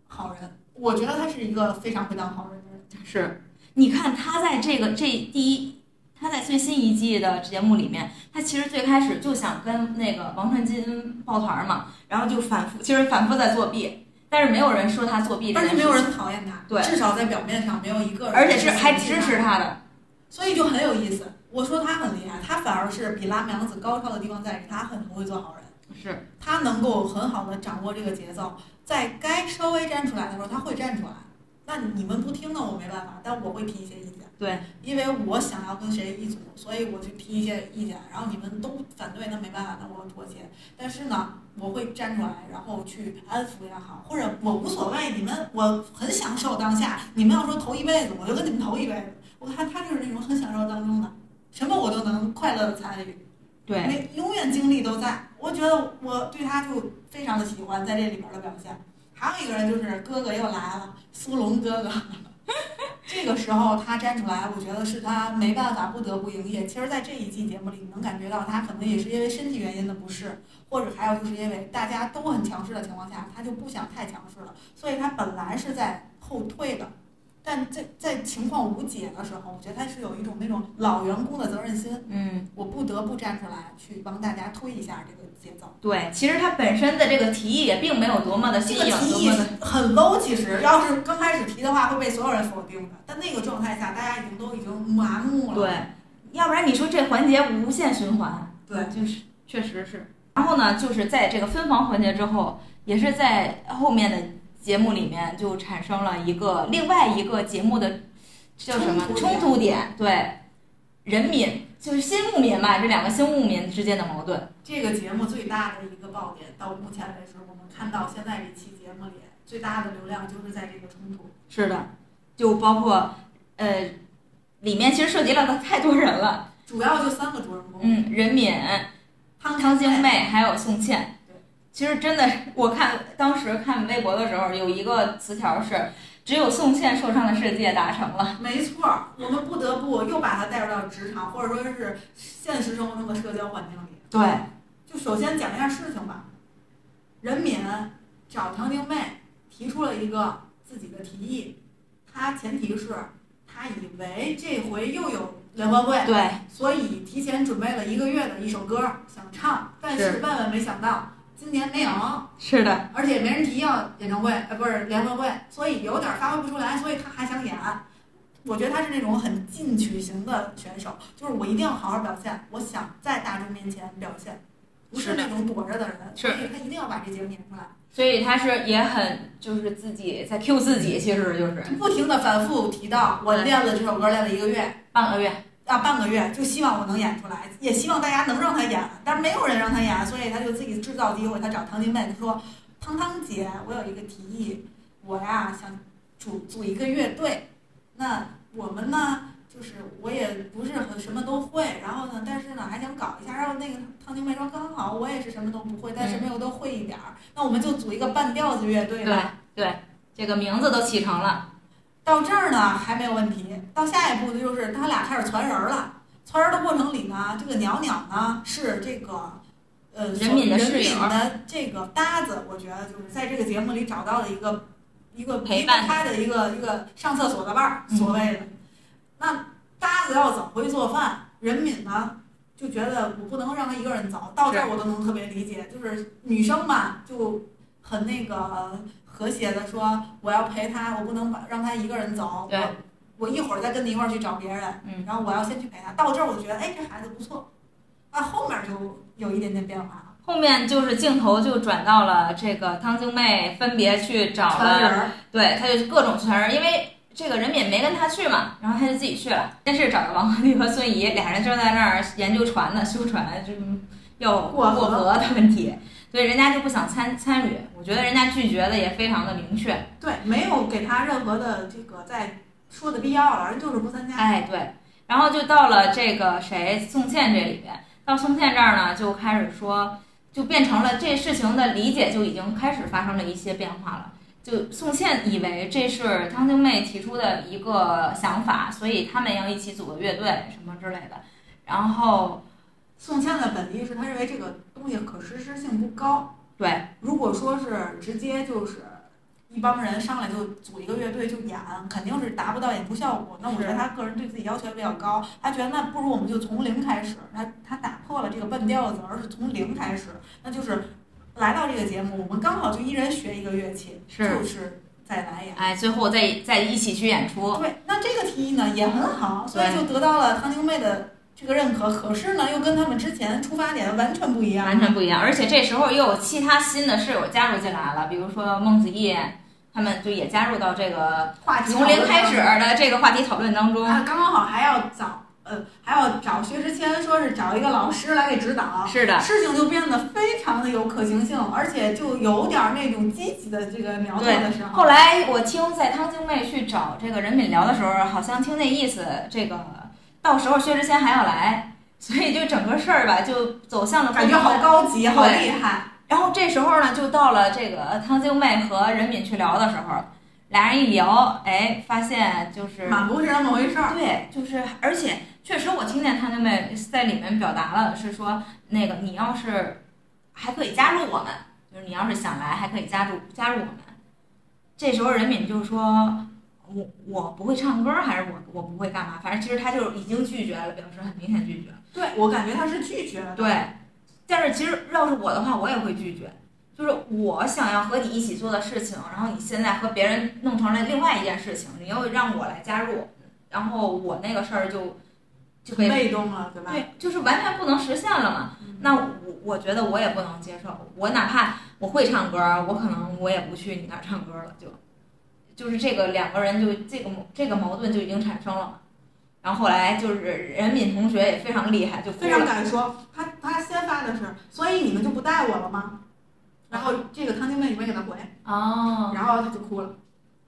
[SPEAKER 2] 好人。我觉得他是一个非常会当好人的人。
[SPEAKER 1] 是，你看他在这个这第一，他在最新一季的节目里面，他其实最开始就想跟那个王传金抱团嘛，然后就反复，其实反复在作弊，但是没有人说他作弊
[SPEAKER 2] 而且没有人讨厌他，
[SPEAKER 1] 对
[SPEAKER 2] 至少在表面上没有一个人，
[SPEAKER 1] 而且是还支持，他的，
[SPEAKER 2] 所以就很有意思。我说他很厉害，他反而是比拉苗子高超的地方在于他很会做好人。
[SPEAKER 1] 是，
[SPEAKER 2] 他能够很好的掌握这个节奏，在该稍微站出来的时候，他会站出来。那你们不听呢，我没办法，但我会提一些意见。
[SPEAKER 1] 对，
[SPEAKER 2] 因为我想要跟谁一组，所以我就提一些意见，然后你们都反对，那没办法，那我妥协。但是呢，我会站出来，然后去安抚也好，或者我无所谓，你们我很享受当下。你们要说投一辈子，我就跟你们投一辈子。我看他就是那种很享受当中的，什么我都能快乐的参与。
[SPEAKER 1] 对，
[SPEAKER 2] 那永远精力都在。我觉得我对他就非常的喜欢在这里边的表现。还有一个人就是哥哥又来了，苏龙哥哥。这个时候他站出来，我觉得是他没办法不得不营业。其实，在这一季节目里，你能感觉到他可能也是因为身体原因的不适，或者还有就是因为大家都很强势的情况下，他就不想太强势了，所以他本来是在后退的。但在在情况无解的时候，我觉得他是有一种那种老员工的责任心。
[SPEAKER 1] 嗯，
[SPEAKER 2] 我不得不站出来去帮大家推一下这个节奏。
[SPEAKER 1] 对，其实他本身的这个提议也并没有多么的新颖，这
[SPEAKER 2] 个提议很 low，其实要是刚开始提的话，会被所有人否定的。但那个状态下，大家已经都已经麻木了。
[SPEAKER 1] 对，要不然你说这环节无限循环，
[SPEAKER 2] 对，
[SPEAKER 1] 就是确实是。然后呢，就是在这个分房环节之后，也是在后面的节目里面就产生了一个另外一个节目的叫什么
[SPEAKER 2] 冲突点？
[SPEAKER 1] 对，人民就是新牧民嘛，这两个新牧民之间的矛盾。
[SPEAKER 2] 这个节目最大的一个爆点，到目前为止，我们看到现在这期节目里最大的流量就是在这个冲突。
[SPEAKER 1] 是的，就包括呃，里面其实涉及了太多人了。
[SPEAKER 2] 主要就三个主人公，
[SPEAKER 1] 嗯，任敏、
[SPEAKER 2] 汤
[SPEAKER 1] 汤
[SPEAKER 2] 晶
[SPEAKER 1] 晶妹还有宋茜
[SPEAKER 2] 对。
[SPEAKER 1] 其实真的，我看当时看微博的时候，有一个词条是只有宋茜受伤的世界达成了。
[SPEAKER 2] 没错儿，我们不得不又把它带入到职场，或者说是现实生活中的社交环境里。
[SPEAKER 1] 对，
[SPEAKER 2] 就首先讲一下事情吧。任敏找唐宁妹提出了一个自己的提议，她前提是她以为这回又有联欢会，
[SPEAKER 1] 对，
[SPEAKER 2] 所以提前准备了一个月的一首歌想唱，但是
[SPEAKER 1] 是
[SPEAKER 2] 万万没想到今年没有，
[SPEAKER 1] 是的，
[SPEAKER 2] 而且没人提要演唱会，呃，不是联欢会，所以有点发挥不出来，所以他还想演。我觉得他是那种很进取型的选手，就是我一定要好好表现，我想在大众面前表现，不是那种躲着的人，
[SPEAKER 1] 是。
[SPEAKER 2] 所以他一定要把这节目演出来，
[SPEAKER 1] 所以他是也很就是自己在 Q 自己，其实就是。
[SPEAKER 2] 不停的反复提到我练了这首歌练了一个月，
[SPEAKER 1] 半个月。
[SPEAKER 2] 啊，半个月就希望我能演出来，也希望大家能让他演，但是没有人让他演，所以他就自己制造机会。他找唐晶妹，他说：“汤汤姐，我有一个提议，我呀想组组一个乐队，那我们呢，就是我也不是很什么都会，然后呢，但是呢还想搞一下。然后那个汤晶妹说：刚好我也是什么都不会，但是没有都会一点儿，那我们就组一个半吊子乐队
[SPEAKER 1] 对
[SPEAKER 2] 吧。
[SPEAKER 1] 对，这个名字都起成了。
[SPEAKER 2] 到这儿呢还没有问题，到下一步呢就是他俩开始传人儿了。传人儿的过程里呢，这个袅袅呢是这个，呃，
[SPEAKER 1] 任敏的
[SPEAKER 2] 人
[SPEAKER 1] 室友
[SPEAKER 2] 敏的这个搭子，我觉得就是在这个节目里找到了一个一个
[SPEAKER 1] 陪伴
[SPEAKER 2] 离不开的一个一个上厕所的伴儿，
[SPEAKER 1] 嗯
[SPEAKER 2] 所谓的。那搭子要走回去做饭，任敏呢就觉得我不能让他一个人走，到这儿我都能特别理解，就是女生嘛就很那个和谐的说我要陪他，我不能把让他一个人走，
[SPEAKER 1] 对
[SPEAKER 2] 我我一会儿再跟你一块儿去找别人，
[SPEAKER 1] 嗯，
[SPEAKER 2] 然后我要先去陪他。到这儿我就觉得哎这孩子不错，啊后面就有一点点变化了，
[SPEAKER 1] 后面就是镜头就转到了这个汤晶妹分别去找了，
[SPEAKER 2] 人儿，
[SPEAKER 1] 对，他就各种传人，因为这个任敏没跟他去嘛，然后他就自己去了。先是找了王鹤棣和孙怡，俩人正在那儿研究船呢，修船，就是要
[SPEAKER 2] 过河
[SPEAKER 1] 的问题，所以人家就不想参参与。我觉得人家拒绝的也非常的明确。
[SPEAKER 2] 对，没有给他任何的这个再说的必要了，人就是不参加。
[SPEAKER 1] 哎，对，然后就到了这个谁宋茜这里边，到宋茜这儿呢，就开始说，就变成了这事情的理解就已经开始发生了一些变化了。就宋茜以为这是汤晶妹提出的一个想法，所以他们要一起组个乐队什么之类的。然后
[SPEAKER 2] 宋茜的本意是他认为这个东西可实施性不高，
[SPEAKER 1] 对，
[SPEAKER 2] 如果说是直接就是一帮人上来就组一个乐队就演，肯定是达不到演出效果。那我觉得
[SPEAKER 1] 是
[SPEAKER 2] 他个人对自己要求也比较高，他觉得那不如我们就从零开始，他他打破了这个半调子，而是从零开始，那就是来到这个节目，我们刚好就一人学一个乐器，
[SPEAKER 1] 是
[SPEAKER 2] 就是再来演。
[SPEAKER 1] 哎，最后再再一起去演出。
[SPEAKER 2] 对，那这个提议呢也很好，所以就得到了汤晶妹的这个认可。可是呢，又跟他们之前出发点完全不一样。
[SPEAKER 1] 完全不一样，而且这时候又有其他新的室友加入进来了，比如说孟子义，他们就也加入到这个
[SPEAKER 2] 话题
[SPEAKER 1] 从零开始的这个话题讨论当中。
[SPEAKER 2] 啊，刚刚好还要找呃还要找薛之谦，说是找一个老师来给指导。
[SPEAKER 1] 是的，
[SPEAKER 2] 事情就变得非常的有可行性，而且就有点儿那种积极的这个苗头的时候。
[SPEAKER 1] 后来我听在汤晶妹去找这个任敏聊的时候，好像听那意思，这个到时候薛之谦还要来，所以就整个事儿吧，就走向了
[SPEAKER 2] 感觉好高级，好厉害。
[SPEAKER 1] 然后这时候呢，就到了这个汤晶妹和任敏去聊的时候，俩人一聊，哎，发现就是
[SPEAKER 2] 满不是那么回事儿。
[SPEAKER 1] 对，就是而且确实我听见汤晶妹在里面表达了，是说那个你要是还可以加入我们，就是你要是想来还可以加入加入我们。这时候任敏就说。我我不会唱歌，还是我我不会干嘛？反正其实他就已经拒绝了，表示很明显拒绝。
[SPEAKER 2] 对我感觉他是拒绝了。
[SPEAKER 1] 对，但是其实要是我的话，我也会拒绝。就是我想要和你一起做的事情，然后你现在和别人弄成了另外一件事情，你又让我来加入，然后我那个事儿就就被
[SPEAKER 2] 被动了，对吧？
[SPEAKER 1] 对，就是完全不能实现了嘛。
[SPEAKER 2] 嗯
[SPEAKER 1] 那我我觉得我也不能接受，我哪怕我会唱歌，我可能我也不去你那儿唱歌了，就就是这个两个人就这个矛这个矛盾就已经产生了嘛。然后后来就是任敏同学也非常厉害，就
[SPEAKER 2] 非常。敢说，他他先发的是，所以你们就不带我了吗？然后这个汤晶妹也没给他回，
[SPEAKER 1] 哦，
[SPEAKER 2] 然后他就哭了，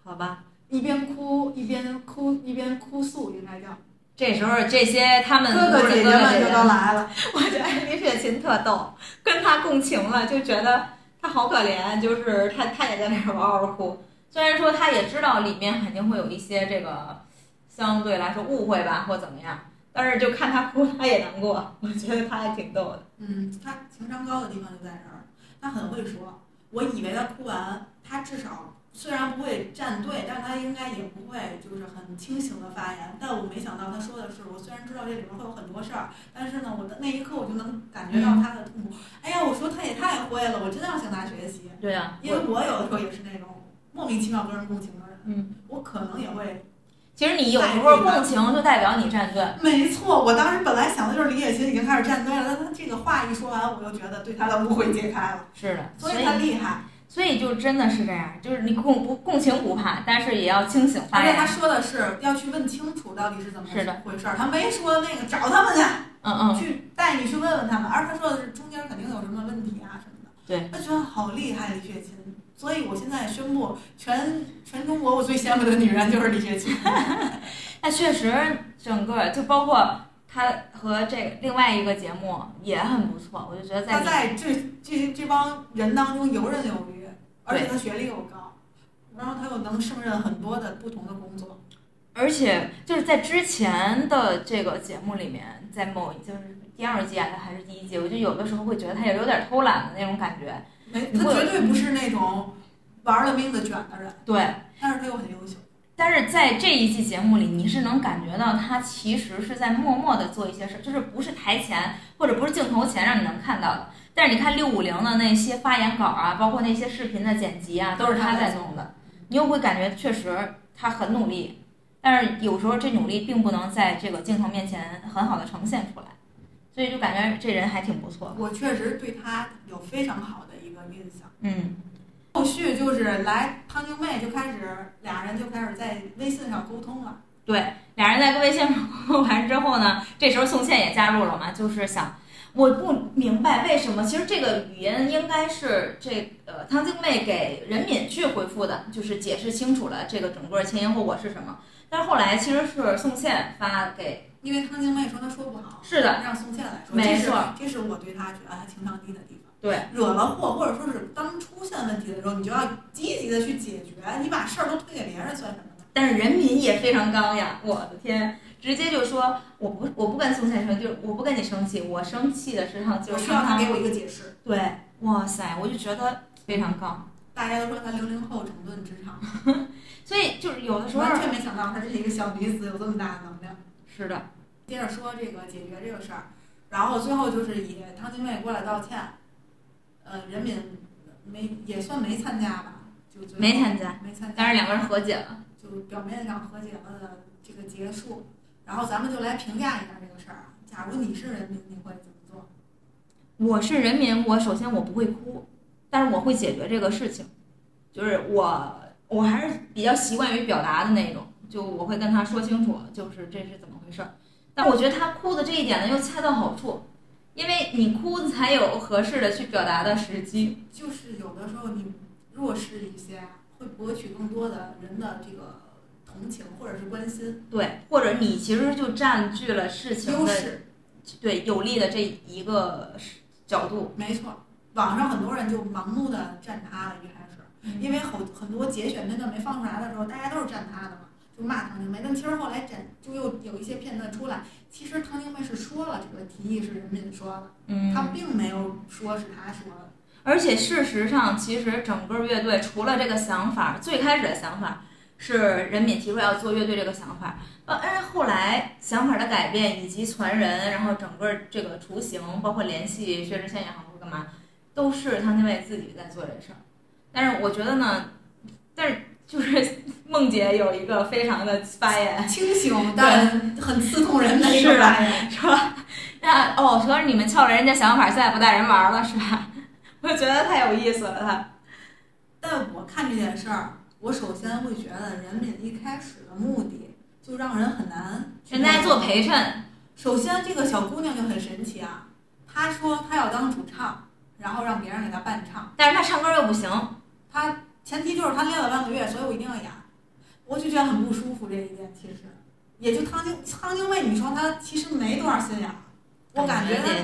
[SPEAKER 1] 好吧。
[SPEAKER 2] 一边哭一边哭一边哭诉，应该叫
[SPEAKER 1] 这时候这些他们
[SPEAKER 2] 哥哥姐姐们就都来了。
[SPEAKER 1] 我觉得李雪琴特逗，跟他共情了，就觉得他好可怜，就是他他也在那儿嗷嗷哭。虽然说他也知道里面肯定会有一些这个相对来说误会吧，或怎么样，但是就看他哭，他也难过，我觉得他还挺逗的。
[SPEAKER 2] 嗯，他情商高的地方就在这儿，他很会说。我以为他哭完，他至少虽然不会站队，但是他应该也不会就是很清醒的发言。但我没想到他说的是，我虽然知道这里面会有很多事儿，但是呢，我的那一刻我就能感觉到他的痛苦。哎呀，我说他也太会了，我真的要向他学习。
[SPEAKER 1] 对呀、
[SPEAKER 2] 因为我有的时候也是那种莫名其妙跟人共情的人，
[SPEAKER 1] 嗯，
[SPEAKER 2] 我可能也会。
[SPEAKER 1] 其实你有时候共情就代表你站队。
[SPEAKER 2] 没错，我当时本来想的就是李雪琴已经开始站队了，但他这个话一说完，我就觉得对他的误会解开了，
[SPEAKER 1] 是的，
[SPEAKER 2] 所以他厉害。
[SPEAKER 1] 所以就真的是这样，就是你共不共情不怕，但是也要清醒发言。
[SPEAKER 2] 而且他说的是要去问清楚到底是怎么回事儿，他没说那个找他们去，
[SPEAKER 1] 嗯嗯，
[SPEAKER 2] 去带你去问问他们，而他说的是中间肯定有什么问题啊什么的。
[SPEAKER 1] 对，
[SPEAKER 2] 他觉得好厉害，李雪琴。所以我现在宣布，全全中国我最羡慕的女人就是李雪琴。
[SPEAKER 1] 那确实，整个就包括她和这另外一个节目也很不错，我就觉得在她
[SPEAKER 2] 在这这这帮人当中游刃有余，而且她学历又高，然后她又能胜任很多的不同的工作。
[SPEAKER 1] 而且就是在之前的这个节目里面，在某就是第二季啊还是第一季，我就有的时候会觉得他也有点偷懒的那种感觉。
[SPEAKER 2] 没，他绝对不是那种玩了命的卷的人，
[SPEAKER 1] 对，
[SPEAKER 2] 但是他又很优秀。
[SPEAKER 1] 但是在这一季节目里，你是能感觉到他其实是在默默的做一些事，就是不是台前或者不是镜头前让你能看到的。但是你看六五零的那些发言稿啊，包括那些视频的剪辑啊，都是他在弄的，你又会感觉确实他很努力。但是有时候这努力并不能在这个镜头面前很好的呈现出来，所以就感觉这人还挺不错的。
[SPEAKER 2] 我确实对他有非常好的一个印象。
[SPEAKER 1] 嗯，
[SPEAKER 2] 后续就是来汤晶妹就开始俩人就开始在微信上沟通了。
[SPEAKER 1] 对，俩人在微信上沟通完之后呢，这时候宋茜也加入了嘛，就是想，我不明白为什么，其实这个语音应该是这呃汤晶妹给任敏去回复的，就是解释清楚了这个整个前因后果是什么。但是后来其实是宋茜发给，
[SPEAKER 2] 因为汤晶妹说她说不好，
[SPEAKER 1] 是的，
[SPEAKER 2] 让宋茜来说，
[SPEAKER 1] 没错
[SPEAKER 2] 这是，我对她觉得她情商低的地方。
[SPEAKER 1] 对，
[SPEAKER 2] 惹了祸，或者说是当出现问题的时候，你就要积极的去解决，你把事儿都推给别人算什么呢？
[SPEAKER 1] 但是人民也非常刚呀，我的天，直接就说我不我不跟宋茜生，就是我不跟你生气，我生气的是上就是
[SPEAKER 2] 我需要她
[SPEAKER 1] 他
[SPEAKER 2] 给我一个解释。
[SPEAKER 1] 对，哇塞，我就觉得非常刚。
[SPEAKER 2] 大家都说他零零后整顿职场，
[SPEAKER 1] 所以就是有的时候
[SPEAKER 2] 完全没想到她是一个小女子有这么大的能量。
[SPEAKER 1] 是的，
[SPEAKER 2] 接着说这个解决这个事儿，然后最后就是以汤金妹过来道歉，呃，人民没也算没参加吧，就
[SPEAKER 1] 没参加，
[SPEAKER 2] 没参加，
[SPEAKER 1] 但是两个人和解了。
[SPEAKER 2] 就表面上和解了的这个结束，然后咱们就来评价一下这个事儿啊。假如你是人民，你会怎么做？
[SPEAKER 1] 我是人民，我首先我不会哭，但是我会解决这个事情，就是我我还是比较习惯于表达的那种，就我会跟他说清楚，就是这是怎么回事儿。但我觉得他哭的这一点呢，又恰到好处，因为你哭才有合适的去表达的时机。
[SPEAKER 2] 就是有的时候你弱势一些啊，会博取更多的人的这个同情或者是关心
[SPEAKER 1] 对，或者你其实就占据了事情的
[SPEAKER 2] 优势。
[SPEAKER 1] 对有利的这一个角度。
[SPEAKER 2] 没错，网上很多人就盲目的站他了，一开始，因为很很多节选片段没放出来的时候，大家都是站他的嘛，就骂汤晶妹。但其实后来展就又有一些片段出来，其实汤晶妹是说了这个提议是人民说的，
[SPEAKER 1] 嗯，
[SPEAKER 2] 她并没有说是他说的。
[SPEAKER 1] 而且事实上，其实整个乐队除了这个想法，最开始的想法是任敏提出要做乐队这个想法，呃，但是后来想法的改变以及传人，然后整个这个雏形，包括联系薛之谦也好或干嘛，都是汤晶妹自己在做这事儿。但是我觉得呢，但是就是 梦姐有一个非常的发言，
[SPEAKER 2] 清醒但很刺痛人的一个发言。
[SPEAKER 1] 说那哦，说你们撬了人家想法，现在不带人玩了是吧？我觉得太有意思了，他。
[SPEAKER 2] 但我看这件事儿，我首先会觉得任敏一开始的目的就让人很难去
[SPEAKER 1] 人家做陪衬，
[SPEAKER 2] 首先，这个小姑娘就很神奇啊，她说她要当主唱，然后让别人给她伴唱。
[SPEAKER 1] 但是她唱歌又不行，
[SPEAKER 2] 她前提就是他练了半个月，所以我一定要演。我就觉得很不舒服这一点，其实也就汤晶汤晶卫，你说他其实没多少心眼儿，我感觉她
[SPEAKER 1] 得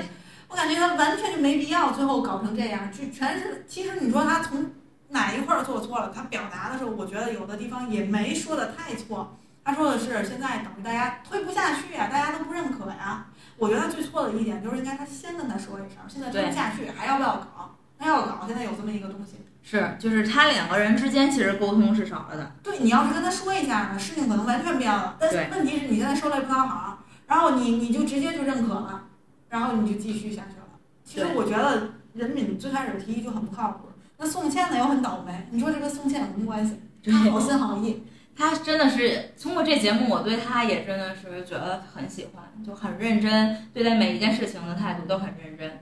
[SPEAKER 2] 我感觉他完全就没必要最后搞成这样，就全是其实你说他从哪一块儿做错了，他表达的时候，我觉得有的地方也没说的太错。他说的是现在等于大家推不下去呀，大家都不认可呀。我觉得他最错的一点就是应该他先跟他说一声，现在推不下去，还要不要搞？那要搞，现在有这么一个东西。
[SPEAKER 1] 是，就是他两个人之间其实沟通是少了的。
[SPEAKER 2] 对你要是跟他说一下呢，事情可能完全变了。但是问题是你现在说了不讨好，然后你你就直接就认可了，然后你就继续下去了。其实我觉得任敏最开始提议就很不靠谱。那宋茜呢又很倒霉，你说这跟宋茜有什么关系？她好心好意，
[SPEAKER 1] 她真的是通过这节目，我对她也真的是觉得很喜欢，就很认真对待每一件事情的态度都很认真。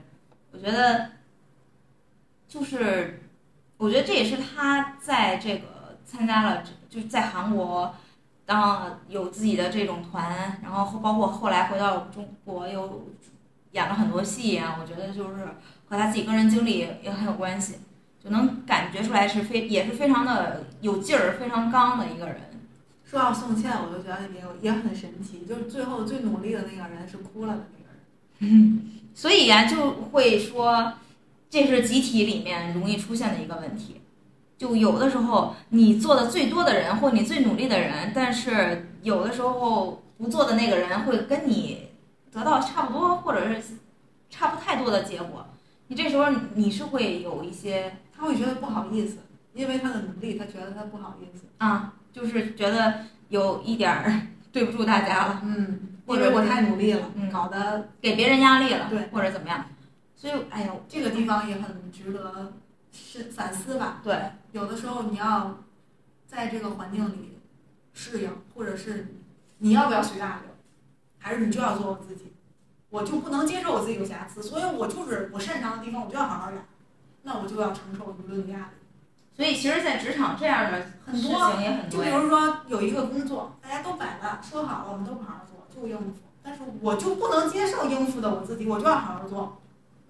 [SPEAKER 1] 我觉得，就是我觉得这也是他在这个参加了，就是在韩国当有自己的这种团，然后包括后来回到中国又演了很多戏啊，我觉得就是和他自己个人经历也很有关系。就能感觉出来是非也是非常的有劲儿、非常刚的一个人。
[SPEAKER 2] 说到宋茜，我就觉得也有也很神奇，就是最后最努力的那个人是哭了的那个人。
[SPEAKER 1] 嗯，所以呀，就会说这是集体里面容易出现的一个问题。就有的时候你做的最多的人，或你最努力的人，但是有的时候不做的那个人会跟你得到差不多，或者是差不太多的结果。你这时候你是会有一些。
[SPEAKER 2] 他会觉得不好意思，因为他的努力，他觉得他不好意思
[SPEAKER 1] 啊，就是觉得有一点儿对不住大家了，
[SPEAKER 2] 嗯，或者我太努力了，
[SPEAKER 1] 嗯，
[SPEAKER 2] 搞得
[SPEAKER 1] 给别人压力了，
[SPEAKER 2] 对，
[SPEAKER 1] 或者怎么样，所以，哎呦，
[SPEAKER 2] 这个地方也很值得是反思吧？
[SPEAKER 1] 对，
[SPEAKER 2] 有的时候你要在这个环境里适应，或者是你要不要随大流，还是你就要做我自己，我就不能接受我自己有瑕疵，所以我就是我擅长的地方，我就要好好演。那我就要承受舆论的压力，
[SPEAKER 1] 所以其实，在职场这样的
[SPEAKER 2] 很多，就比如说有一个工作，大家都摆烂，说好了我们都不好好做，就应付。但是我就不能接受应付的我自己，我就要好好做。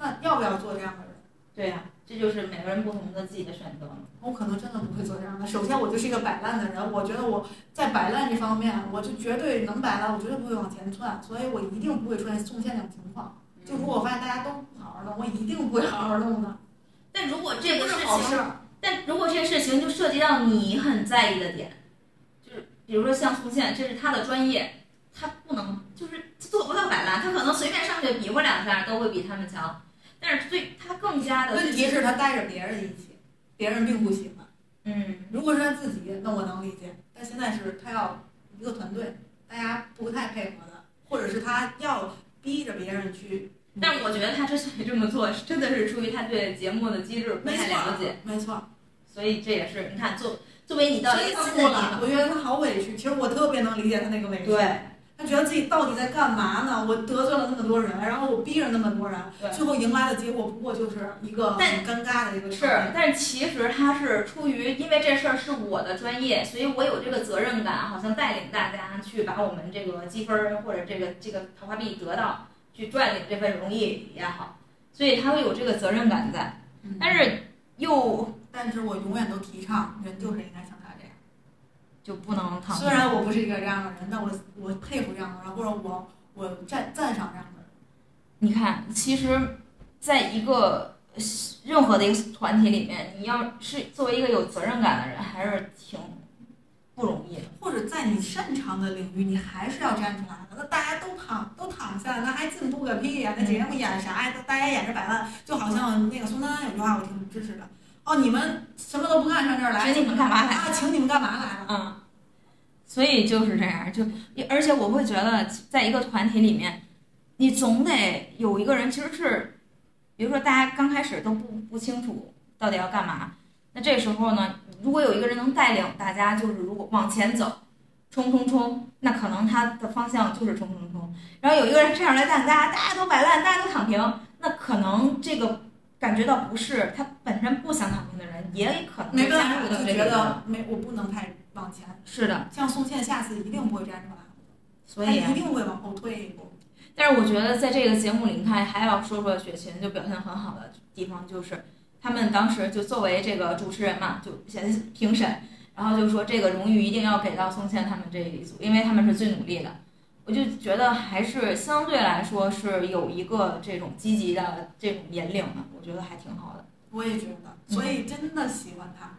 [SPEAKER 2] 那要不要做这样的人？
[SPEAKER 1] 对呀，这就是每个人不同的自己的选择。
[SPEAKER 2] 我可能真的不会做这样的。首先，我就是一个摆烂的人，我觉得我在摆烂这方面，我就绝对能摆烂，我绝对不会往前窜，所以我一定不会出现宋茜这种情况。就如果我发现大家都不好好弄，我一定不会好好弄的。
[SPEAKER 1] 但如果这个事情，但如果这个事情就涉及到你很在意的点，就是比如说像宋茜，这是他的专业，他不能就是做不到摆烂，他可能随便上去比划两下都会比他们强。但是最他更加的
[SPEAKER 2] 问题是，他带着别人一起，别人并不喜欢。
[SPEAKER 1] 嗯，
[SPEAKER 2] 如果是他自己，那我能理解。但现在是他要一个团队，大家不太配合的，或者是他要逼着别人去。
[SPEAKER 1] 但我觉得他之所以这么做，真的是出于他对节目的机制不太了解。
[SPEAKER 2] 没错，
[SPEAKER 1] 所以这也是你看，作作为你到一个新的地方，
[SPEAKER 2] 我觉得他好委屈。其实我特别能理解他那个委屈。
[SPEAKER 1] 对。
[SPEAKER 2] 他觉得自己到底在干嘛呢？我得罪了那么多人，然后我逼着那么多人，最后迎来的结果不过就是一个很尴尬的一个
[SPEAKER 1] 事儿。是，但是其实他是出于因为这事儿是我的专业，所以我有这个责任感，好像带领大家去把我们这个积分或者这个这个桃花币得到。去赚领这份荣誉也好，所以他会有这个责任感在，但是又，
[SPEAKER 2] 但是我永远都提倡人就是应该
[SPEAKER 1] 就不能躺。
[SPEAKER 2] 虽然我不是一个这样的人，但我我佩服这样的人，或者我我赞赞赏这样的人。
[SPEAKER 1] 你看，其实，在一个任何的一个团体里面，你要是作为一个有责任感的人，还是挺。不容易的，
[SPEAKER 2] 或者在你擅长的领域，你还是要站出来的。那大家都躺都躺下，那还进步个屁呀？那节目演啥呀？大家演着摆烂，就好像那个宋丹丹有句话我挺支持的。哦，你们什么都不干上这儿来，
[SPEAKER 1] 请你们干嘛来
[SPEAKER 2] 啊？请你们干嘛来了？
[SPEAKER 1] 嗯，所以就是这样，就而且我会觉得，在一个团体里面，你总得有一个人，其实是，比如说大家刚开始都不不清楚到底要干嘛，那这时候呢？如果有一个人能带领大家，就是如果往前走，冲冲冲，那可能他的方向就是冲冲冲。然后有一个人这样来带大家，大家都摆烂，大家都躺平，那可能这个感觉到不是他本身不想躺平的人，也可能加入
[SPEAKER 2] 的觉得没我不能太往前。
[SPEAKER 1] 是的，
[SPEAKER 2] 像宋茜下次一定不会站出来，
[SPEAKER 1] 所以
[SPEAKER 2] 一定会往后退一步。
[SPEAKER 1] 但是我觉得在这个节目里，你看还要说说雪琴就表现很好的地方就是。他们当时就作为这个主持人嘛，就先评审，然后就说这个荣誉一定要给到宋茜他们这一组，因为他们是最努力的。我就觉得还是相对来说是有一个这种积极的这种引领的，我觉得还挺好的。
[SPEAKER 2] 我也觉得，所以真的喜欢他，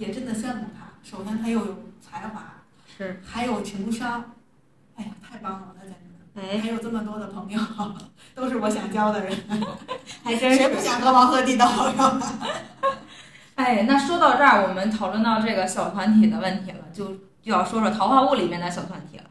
[SPEAKER 2] 也真的羡慕他。首先他又有才华，
[SPEAKER 1] 是，
[SPEAKER 2] 还有情商，哎呀，太棒了，他简直。
[SPEAKER 1] 哎，
[SPEAKER 2] 还有这么多的朋友，都是我想交的人，
[SPEAKER 1] 还真是。
[SPEAKER 2] 谁不想和王鹤棣当朋友？
[SPEAKER 1] 哎，那说到这儿，我们讨论到这个小团体的问题了，就就要说说《桃花坞》里面的小团体了。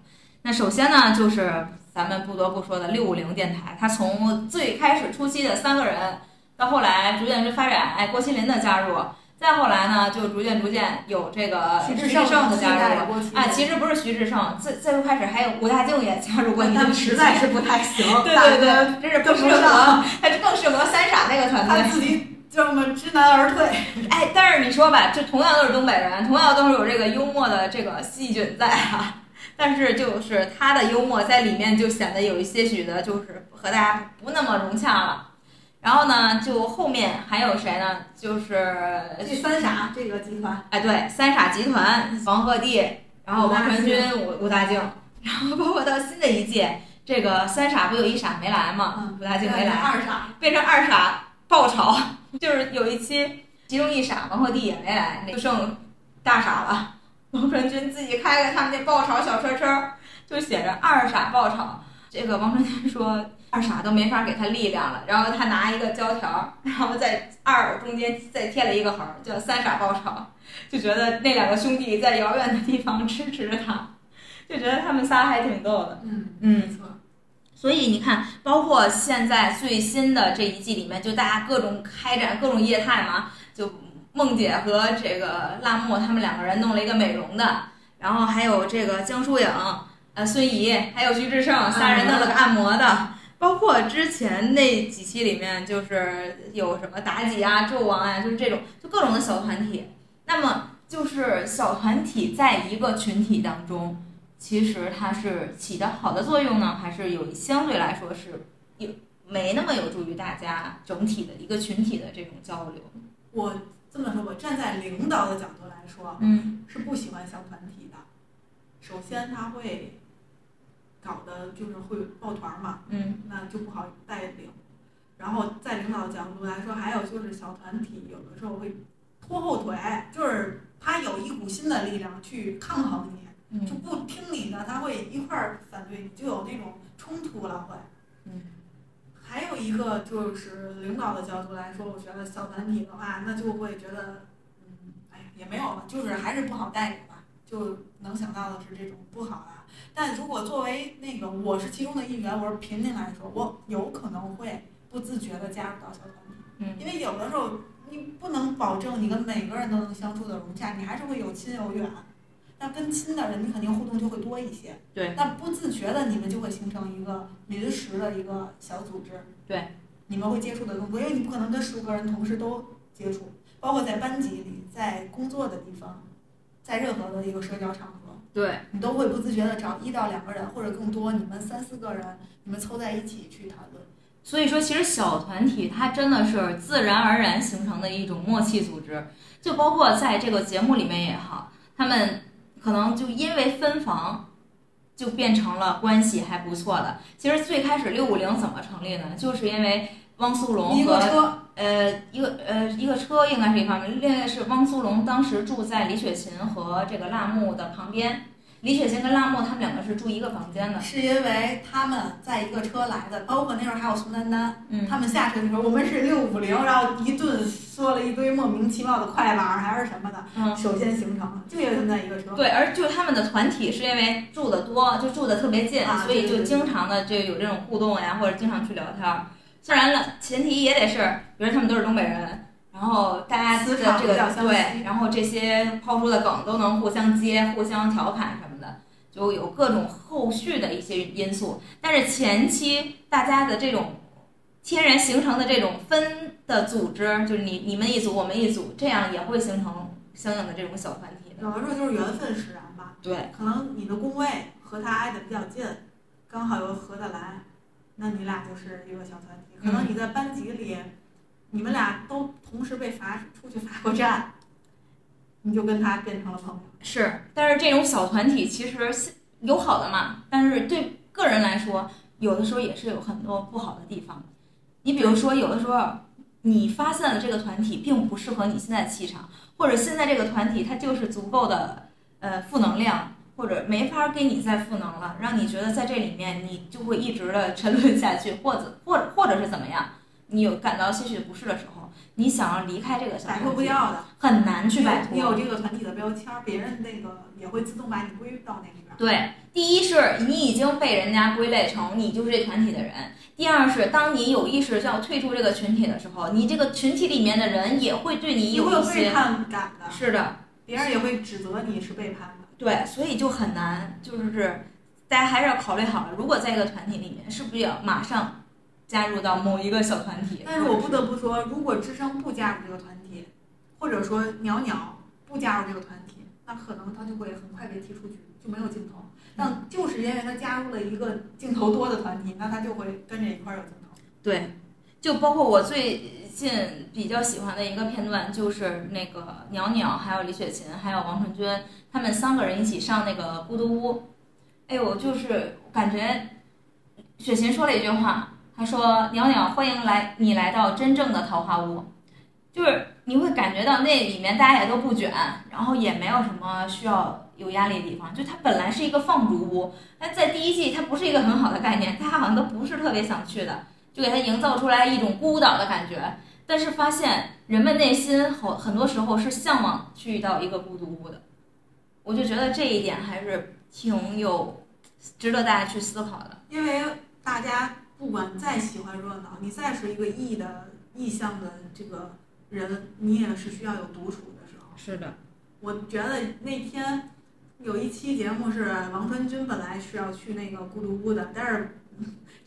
[SPEAKER 1] 那首先呢，就是咱们不得不说的六五零电台，它从最开始初期的三个人，到后来逐渐发展，哎，郭麒麟的加入。再后来呢，就逐渐逐渐有这个徐志胜的加入，啊，其实不是徐志胜，再再说开始还有吴大靖也加入过，
[SPEAKER 2] 但实在是不太行，
[SPEAKER 1] 对对对，真是不适合，他更适合三傻那个团队，
[SPEAKER 2] 他自己这么知难而退。
[SPEAKER 1] 哎，但是你说吧，这同样都是东北人，同样都是有这个幽默的这个细菌在啊，但是就是他的幽默在里面就显得有一些许的，就是和大家不那么融洽了。然后呢，就后面还有谁呢？就是
[SPEAKER 2] 这三傻这个集团。
[SPEAKER 1] 哎，对，三傻集团，王鹤棣，然后王传君、吴吴大靖，然后包括到新的一届，这个三傻不有一傻没来嘛？吴大靖没来，
[SPEAKER 2] 二傻
[SPEAKER 1] 变成二傻爆炒，就是有一期其中一傻王鹤棣也没来，就剩大傻了。王传君自己开个他们那爆炒小车车，就写着二傻爆炒。这个王传君说。二傻都没法给他力量了，然后他拿一个胶条，然后在二中间再贴了一个横，叫三傻报仇，就觉得那两个兄弟在遥远的地方支持着他，就觉得他们仨还挺逗的。
[SPEAKER 2] 嗯
[SPEAKER 1] 嗯，
[SPEAKER 2] 没错。
[SPEAKER 1] 所以你看，包括现在最新的这一季里面，就大家各种开展各种业态嘛，就梦姐和这个辣木他们两个人弄了一个美容的，然后还有这个江疏影、呃孙怡，还有徐志胜，仨人弄了个按摩的。包括之前那几期里面，就是有什么妲己啊、纣王啊，就是这种，就各种的小团体。那么，就是小团体在一个群体当中，其实它是起的好的作用呢，还是有相对来说是有没那么有助于大家整体的一个群体的这种交流？
[SPEAKER 2] 我这么说我，站在领导的角度来说，
[SPEAKER 1] 嗯，
[SPEAKER 2] 是不喜欢小团体的。首先，他会。搞的就是会抱团嘛，
[SPEAKER 1] 嗯，
[SPEAKER 2] 那就不好带领。然后在领导的角度来说，还有就是小团体有的时候会拖后腿，就是他有一股新的力量去抗衡
[SPEAKER 1] 你，
[SPEAKER 2] 就不听你的，他会一块儿反对你，就有那种冲突了会。
[SPEAKER 1] 嗯。
[SPEAKER 2] 还有一个就是领导的角度来说，我觉得小团体的话，那就会觉得，嗯，哎呀，也没有了，就是还是不好带领吧，就能想到的是这种不好的。但如果作为那个我是其中的一员，我是平民来说，我有可能会不自觉的加入到小团体，
[SPEAKER 1] 嗯，
[SPEAKER 2] 因为有的时候你不能保证你跟每个人都能相处的融洽，你还是会有亲有远。那跟亲的人，你肯定互动就会多一些。
[SPEAKER 1] 对。
[SPEAKER 2] 那不自觉的，你们就会形成一个临时的一个小组织。
[SPEAKER 1] 对。
[SPEAKER 2] 你们会接触的更多，因为你不可能跟十五个人同时都接触，包括在班级里，在工作的地方，在任何的一个社交场合。
[SPEAKER 1] 对
[SPEAKER 2] 你都会不自觉的找一到两个人或者更多，你们三四个人，你们凑在一起去谈论。
[SPEAKER 1] 所以说，其实小团体它真的是自然而然形成的一种默契组织。就包括在这个节目里面也好，他们可能就因为分房，就变成了关系还不错的。其实最开始六五零怎么成立呢？就是因为汪苏泷和呃一个呃一个车应该是一方面，另外是汪苏泷当时住在李雪琴和这个辣木的旁边。李雪琴跟辣木他们两个是住一个房间的，
[SPEAKER 2] 是因为他们在一个车来的，包括那会儿还有宋丹丹，
[SPEAKER 1] 嗯，
[SPEAKER 2] 他们下车的时候，我们是六五零，然后一顿说了一堆莫名其妙的快板还是什么的，
[SPEAKER 1] 嗯，
[SPEAKER 2] 首先形成了，就因为他们在一个车，
[SPEAKER 1] 对，而就他们的团体是因为住的多，就住的特别近，所以就经常的就有这种互动呀，或者经常去聊天。虽然了，前提也得是，比如他们都是东北人。然后大家的这个对，然后这些抛出的梗都能互相接、互相调侃什么的，就有各种后续的一些因素。但是前期大家的这种天然形成的这种分的组织，就是你你们一组我们一组，这样也会形成相应的这种小团体。
[SPEAKER 2] 有的时候就是缘分使然吧。
[SPEAKER 1] 对，
[SPEAKER 2] 可能你的工位和他挨得比较近，刚好又合得来，那你俩就是一个小团体。可能你在班级里。你们俩都同时被罚出去罚过站，你就跟他变成了朋友。
[SPEAKER 1] 是，但是这种小团体其实有好的嘛，但是对个人来说，有的时候也是有很多不好的地方。你比如说，有的时候你发现了这个团体并不适合你现在的气场，或者现在这个团体它就是足够的呃负能量，或者没法给你再赋能了，让你觉得在这里面你就会一直的沉沦下去，或者或者或者是怎么样，你有感到些许不适的时候，你想要离开这个小
[SPEAKER 2] 摆
[SPEAKER 1] 团体
[SPEAKER 2] 脱不掉的。
[SPEAKER 1] 很难去摆脱。
[SPEAKER 2] 你有这个团体的标签儿，别人那个也会自动把你归到那里边儿。
[SPEAKER 1] 对，第一是你已经被人家归类成你就是这团体的人；第二是当你有意识要退出这个群体的时候，你这个群体里面的人也会对你
[SPEAKER 2] 有
[SPEAKER 1] 一些
[SPEAKER 2] 叛感的，
[SPEAKER 1] 是的，
[SPEAKER 2] 别人也会指责你是背叛的。
[SPEAKER 1] 对，所以就很难，就是大家还是要考虑好了，如果在一个团体里面，是不是要马上加入到某一个小团体？
[SPEAKER 2] 但是我不得不说，如果智商不加入这个团体，或者说鸟鸟不加入这个团体，那可能他就会很快被踢出局，就没有镜头。但就是因为他加入了一个镜头多的团体，那他就会跟着一块儿有镜头。
[SPEAKER 1] 对，就包括我最近比较喜欢的一个片段，就是那个鸟鸟，还有李雪琴，还有王传君，他们三个人一起上那个孤独屋。哎呦，就是感觉雪琴说了一句话，她说：“鸟鸟，欢迎来你来到真正的桃花坞。”就是你会感觉到那里面大家也都不卷，然后也没有什么需要有压力的地方。就它本来是一个放逐屋，但在第一季它不是一个很好的概念，大家好像都不是特别想去的。就给他营造出来一种孤岛的感觉。但是发现人们内心很很多时候是向往去到一个孤独屋的，我就觉得这一点还是挺有值得大家去思考的。
[SPEAKER 2] 因为大家不管再喜欢热闹，你再是一个异的意向的这个人，你也是需要有独处的时候。
[SPEAKER 1] 是的，
[SPEAKER 2] 我觉得那天有一期节目是王传君本来是要去那个孤独屋的，但是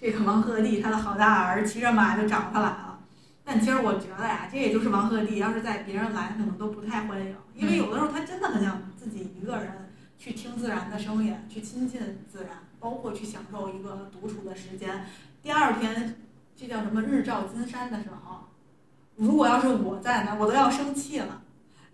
[SPEAKER 2] 这个王鹤棣他的好大儿骑着马就找他来了。但其实我觉得呀，这也就是王鹤棣，要是在别人来，可能都不太欢迎，因为有的时候他真的很想自己一个人去听自然的声音，去亲近自然，包括去享受一个独处的时间。第二天，这叫什么日照金山的时候，如果要是我在那，我都要生气了。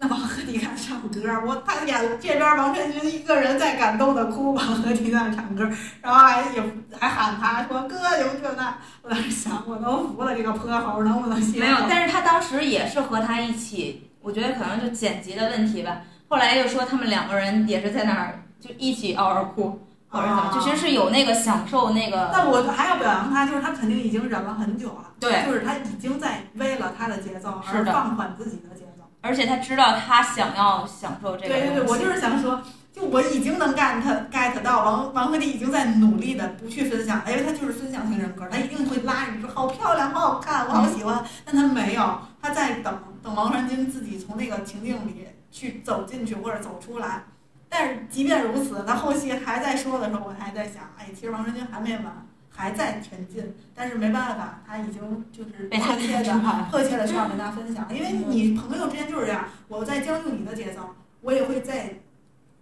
[SPEAKER 2] 那王鹤棣开始唱歌，我他演这边王传君一个人在感动的哭，王鹤棣在那唱歌，然后还也还喊他说哥有这那，我当时想我都服了这个泼猴能不能行？
[SPEAKER 1] 没有，但是他当时也是和他一起，我觉得可能就剪辑的问题吧。后来又说他们两个人也是在那儿就一起嗷嗷哭，或者怎么，就其实是有那个享受那个。
[SPEAKER 2] 但我还要表扬他，就是他肯定已经忍了很久了，
[SPEAKER 1] 对，
[SPEAKER 2] 就是他已经在为了他的节奏而放缓自己的。
[SPEAKER 1] 而且他知道他想要享受这个
[SPEAKER 2] 对对对，我就是想说，就我已经能 get get 到王王鹤棣已经在努力的不去分享，因为他就是分享型人格，他一定会拉着你说好漂亮，好好看，我好喜欢，但他没有，他在等等王传君自己从那个情境里去走进去或者走出来。但是即便如此，他后期还在说的时候，我还在想，哎，其实王传君还没完，还在前进，但是没办法，他已经就是迫切的。迫切的需要跟大家分享，因为你朋友之间就是这样，我在将就你的节奏，我也会在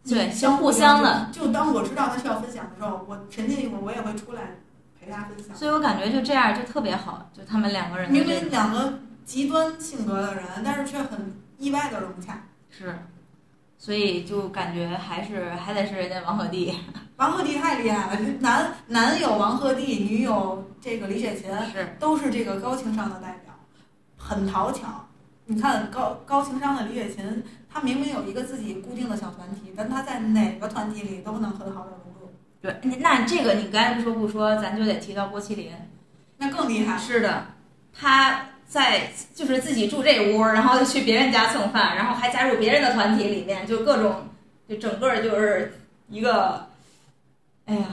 [SPEAKER 1] 对相互相的。
[SPEAKER 2] 就当我知道他需要分享的时候，我沉浸一会儿，我也会出来陪他分享。
[SPEAKER 1] 所以我感觉就这样就特别好，就他们两个人的
[SPEAKER 2] 明明两个极端性格的人，但是却很意外的融洽。
[SPEAKER 1] 是，所以就感觉还是还得是人家王鹤棣，
[SPEAKER 2] 王鹤棣太厉害了，男男有王鹤棣，女有这个李雪琴，
[SPEAKER 1] 是
[SPEAKER 2] 都是这个高情商的代表，很讨巧。你看高高情商的李雪琴，她明明有一个自己固定的小团体，但她在哪个团体里都能很好的融入，
[SPEAKER 1] 对。那这个你刚才不说不说，咱就得提到郭麒麟。
[SPEAKER 2] 那更厉害。
[SPEAKER 1] 是的，他在就是自己住这屋，然后去别人家蹭饭，然后还加入别人的团体里面，就各种，就整个就是一个，哎呀，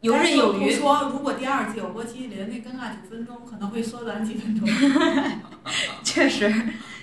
[SPEAKER 1] 游刃有余。
[SPEAKER 2] 不说，如果第二季有郭麒麟，那尴尬几分钟可能会缩短几分钟，
[SPEAKER 1] 确实，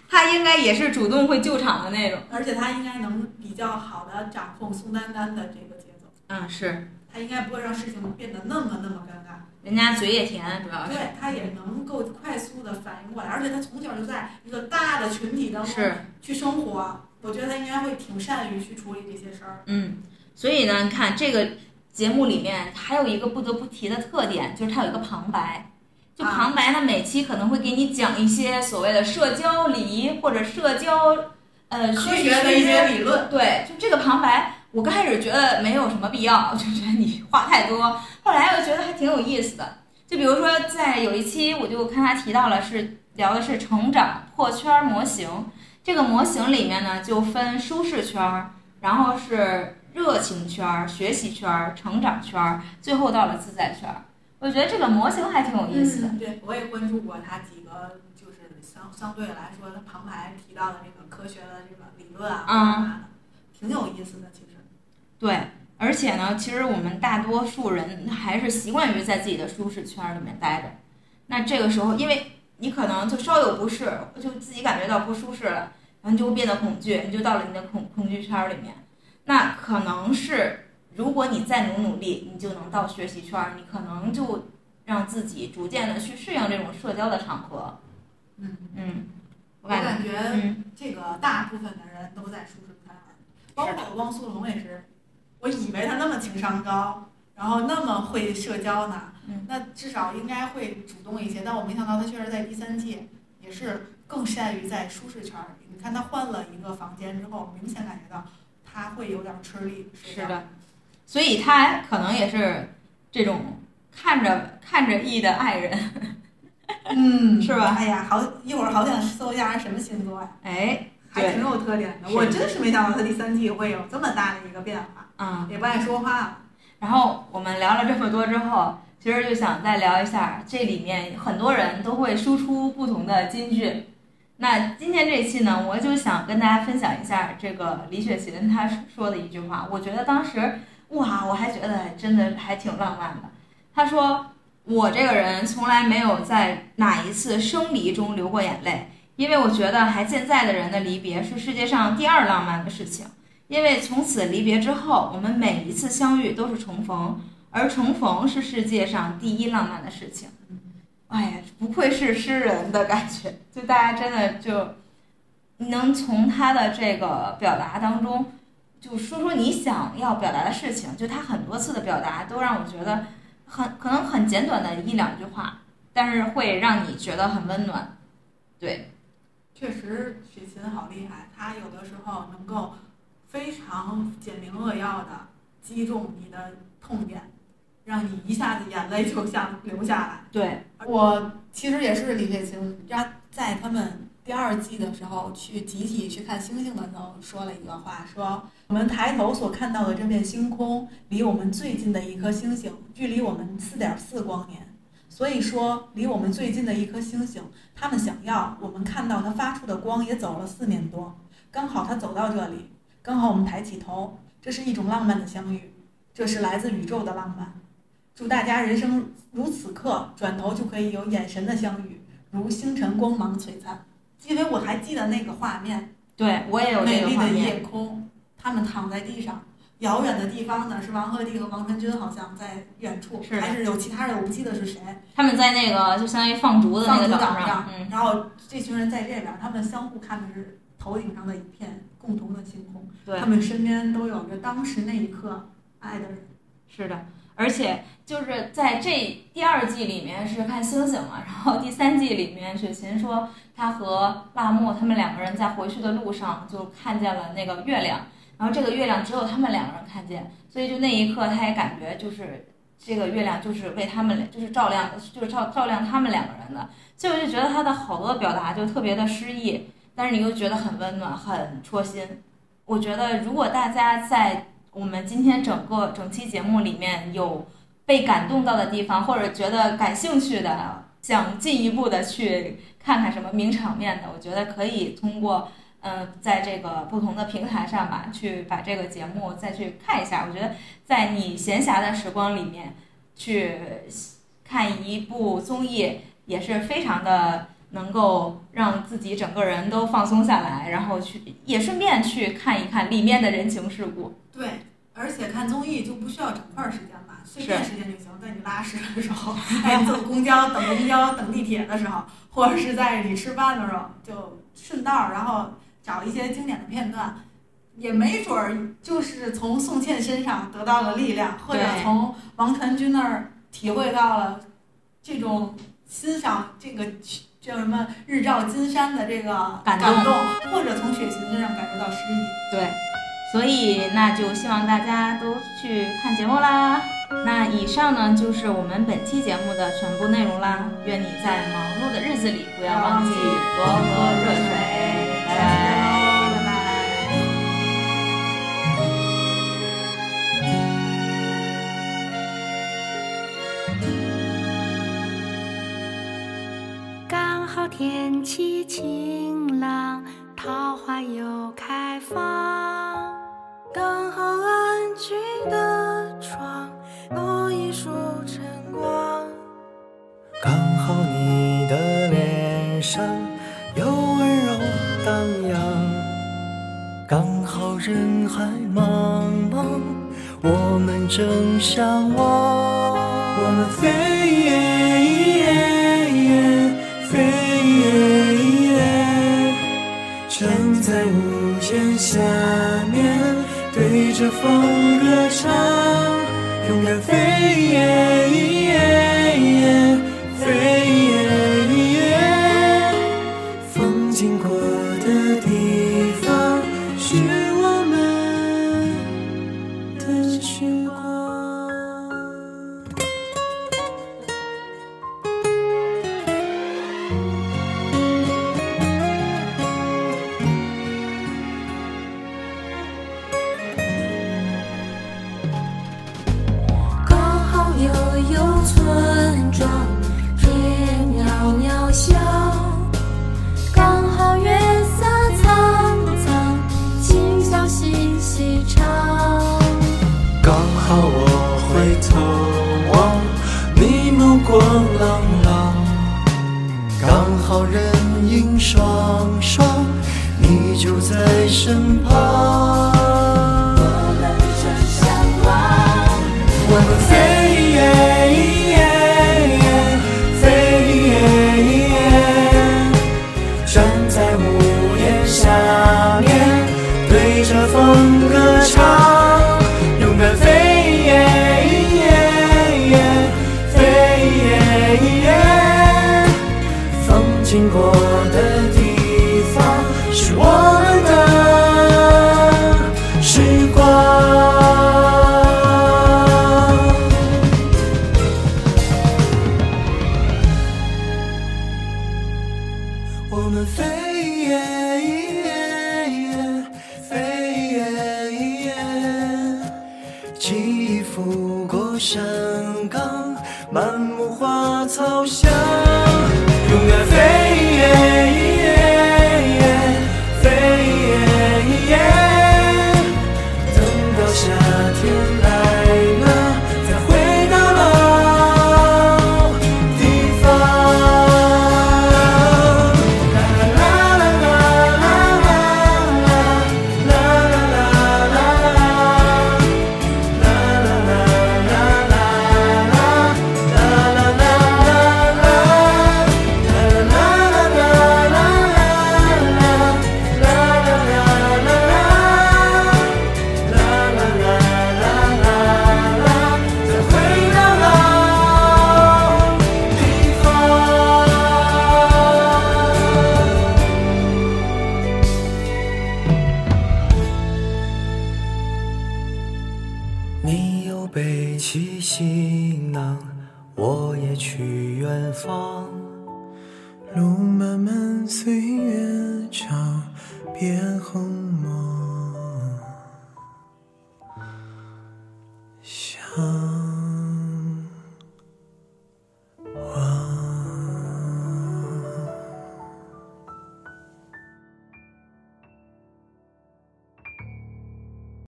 [SPEAKER 1] 他应该也是主动会救场的那种。
[SPEAKER 2] 而且他应该能比较好的掌控宋丹丹的这个节奏，
[SPEAKER 1] 嗯，是，
[SPEAKER 2] 他应该不会让事情变得那么那么尴尬。
[SPEAKER 1] 人家嘴也甜，主要是
[SPEAKER 2] 对他也能够快速的反应过来，而且他从小就在一个大的群体当中
[SPEAKER 1] 是，
[SPEAKER 2] 去生活，我觉得他应该会挺善于去处理这些事儿。
[SPEAKER 1] 嗯，所以呢，你看这个节目里面还有一个不得不提的特点，就是它有一个旁白。就
[SPEAKER 2] 啊
[SPEAKER 1] 旁白呢，每期可能会给你讲一些所谓的社交礼仪或者社交呃
[SPEAKER 2] 科
[SPEAKER 1] 学
[SPEAKER 2] 学的一些理论，
[SPEAKER 1] 对，就这个旁白，我刚开始觉得没有什么必要，我就觉得你话太多。后来又觉得还挺有意思的。就比如说，在有一期我就看他提到了是聊的是成长破圈模型。这个模型里面呢，就分舒适圈，然后是热情圈、学习圈、成长圈，最后到了自在圈。我觉得这个模型还挺有意思的。
[SPEAKER 2] 嗯，对，我也关注过他几个，就是相相对来说，他旁白提到的这个科学的这个理论啊，挺有意思的。其实，
[SPEAKER 1] 对，而且呢，其实我们大多数人还是习惯于在自己的舒适圈里面待着。那这个时候，因为你可能就稍有不适，就自己感觉到不舒适了，然后你就会变得恐惧，你就到了你的恐恐惧圈里面。那可能是。如果你再努努力，你就能到学习圈儿，你可能就让自己逐渐的去适应这种社交的场合。
[SPEAKER 2] 嗯
[SPEAKER 1] 嗯，
[SPEAKER 2] 我感觉这个大部分的人都在舒适圈儿，包括汪苏泷也是。我以为他那么情商高，然后那么会社交呢，那至少应该会主动一些。但我没想到他确实在第三季也是更善于在舒适圈儿里。你看他换了一个房间之后，明显感觉到他会有点吃力。
[SPEAKER 1] 是的。所以他可能也是这种看着看着 E 的爱人，
[SPEAKER 2] 嗯，
[SPEAKER 1] 是吧？
[SPEAKER 2] 哎呀，好一会儿好想搜一下什么星座呀？
[SPEAKER 1] 哎，
[SPEAKER 2] 还挺有特点的。我真是没想到他第三季会有这么大的一个变化。
[SPEAKER 1] 嗯，
[SPEAKER 2] 也不爱说话。
[SPEAKER 1] 然后我们聊了这么多之后，其实就想再聊一下这里面很多人都会输出不同的金句。那今天这期呢，我就想跟大家分享一下这个李雪琴她说的一句话，我觉得当时。哇，我还觉得真的还挺浪漫的。她说：“我这个人从来没有在哪一次生离中流过眼泪，因为我觉得还健在的人的离别是世界上第二浪漫的事情。因为从此离别之后，我们每一次相遇都是重逢，而重逢是世界上第一浪漫的事情。”哎呀，不愧是诗人的感觉，就大家真的就能从他的这个表达当中。就说说你想要表达的事情，就他很多次的表达都让我觉得很可能很简短的一两句话，但是会让你觉得很温暖。对，
[SPEAKER 2] 确实雪琴好厉害，她有的时候能够非常简明扼要的击中你的痛点，让你一下子眼泪就想流下来。
[SPEAKER 1] 对
[SPEAKER 2] 我其实也是李雪琴，家在他们。第二季的时候，去集体去看星星的时候，说了一个话，说我们抬头所看到的这片星空，离我们最近的一颗星星，距离我们四点四光年。所以说，离我们最近的一颗星星，他们想要我们看到它发出的光，也走了四年多。刚好它走到这里，刚好我们抬起头，这是一种浪漫的相遇，这是来自宇宙的浪漫。祝大家人生如此刻，转头就可以有眼神的相遇，如星辰光芒璀璨。因为我还记得那个画面，
[SPEAKER 1] 对我也有
[SPEAKER 2] 美丽的夜空，他们躺在地上，遥远的地方呢是王鹤棣和王传君，好像在远处，还是有其他人，我不记得是谁。
[SPEAKER 1] 他们在那个就相当于放逐的那个
[SPEAKER 2] 岛
[SPEAKER 1] 上，
[SPEAKER 2] 然后这群人在这边，他们相互看的是头顶上的一片共同的星空，对他们身边都有着当时那一刻爱的人。
[SPEAKER 1] 是的。而且就是在这第二季里面是看星星嘛，然后第三季里面雪琴说她和辣木他们两个人在回去的路上就看见了那个月亮，然后这个月亮只有他们两个人看见，所以就那一刻他也感觉就是这个月亮就是为他们就是照亮就是照照亮他们两个人的，所以我就觉得他的好多表达就特别的诗意，但是你又觉得很温暖很戳心。我觉得如果大家在。我们今天整个整期节目里面有被感动到的地方，或者觉得感兴趣的，想进一步的去看看什么名场面的，我觉得可以通过嗯，在这个不同的平台上吧，去把这个节目再去看一下。我觉得在你闲暇的时光里面去看一部综艺，也是非常的能够让自己整个人都放松下来，然后去也顺便去看一看里面的人情世故。
[SPEAKER 2] 对，而且看综艺就不需要整块时间吧，碎片时间就行。在你拉屎的时候，哎，坐公交、等公交、等地铁的时候，或者是在你吃饭的时候，就顺道然后找一些经典的片段，也没准儿就是从宋茜身上得到了力量，或者从王传君那儿体会到了这种欣赏这个叫什么？日照金山的这个
[SPEAKER 1] 感
[SPEAKER 2] 动，或者从雪琴身上感受到诗意。
[SPEAKER 1] 对，所以那就希望大家都去看节目啦。那以上呢，就是我们本期节目的全部内容啦。愿你在忙碌的日子里不要忘记多喝热水。
[SPEAKER 3] 一起晴朗，桃花又开放，刚好安静的窗，落一束晨光，
[SPEAKER 4] 刚好你的脸上有温柔荡漾，刚好人海茫茫，我们正相望。我们飞。在屋檐下面对着风歌唱。双双你就在身旁。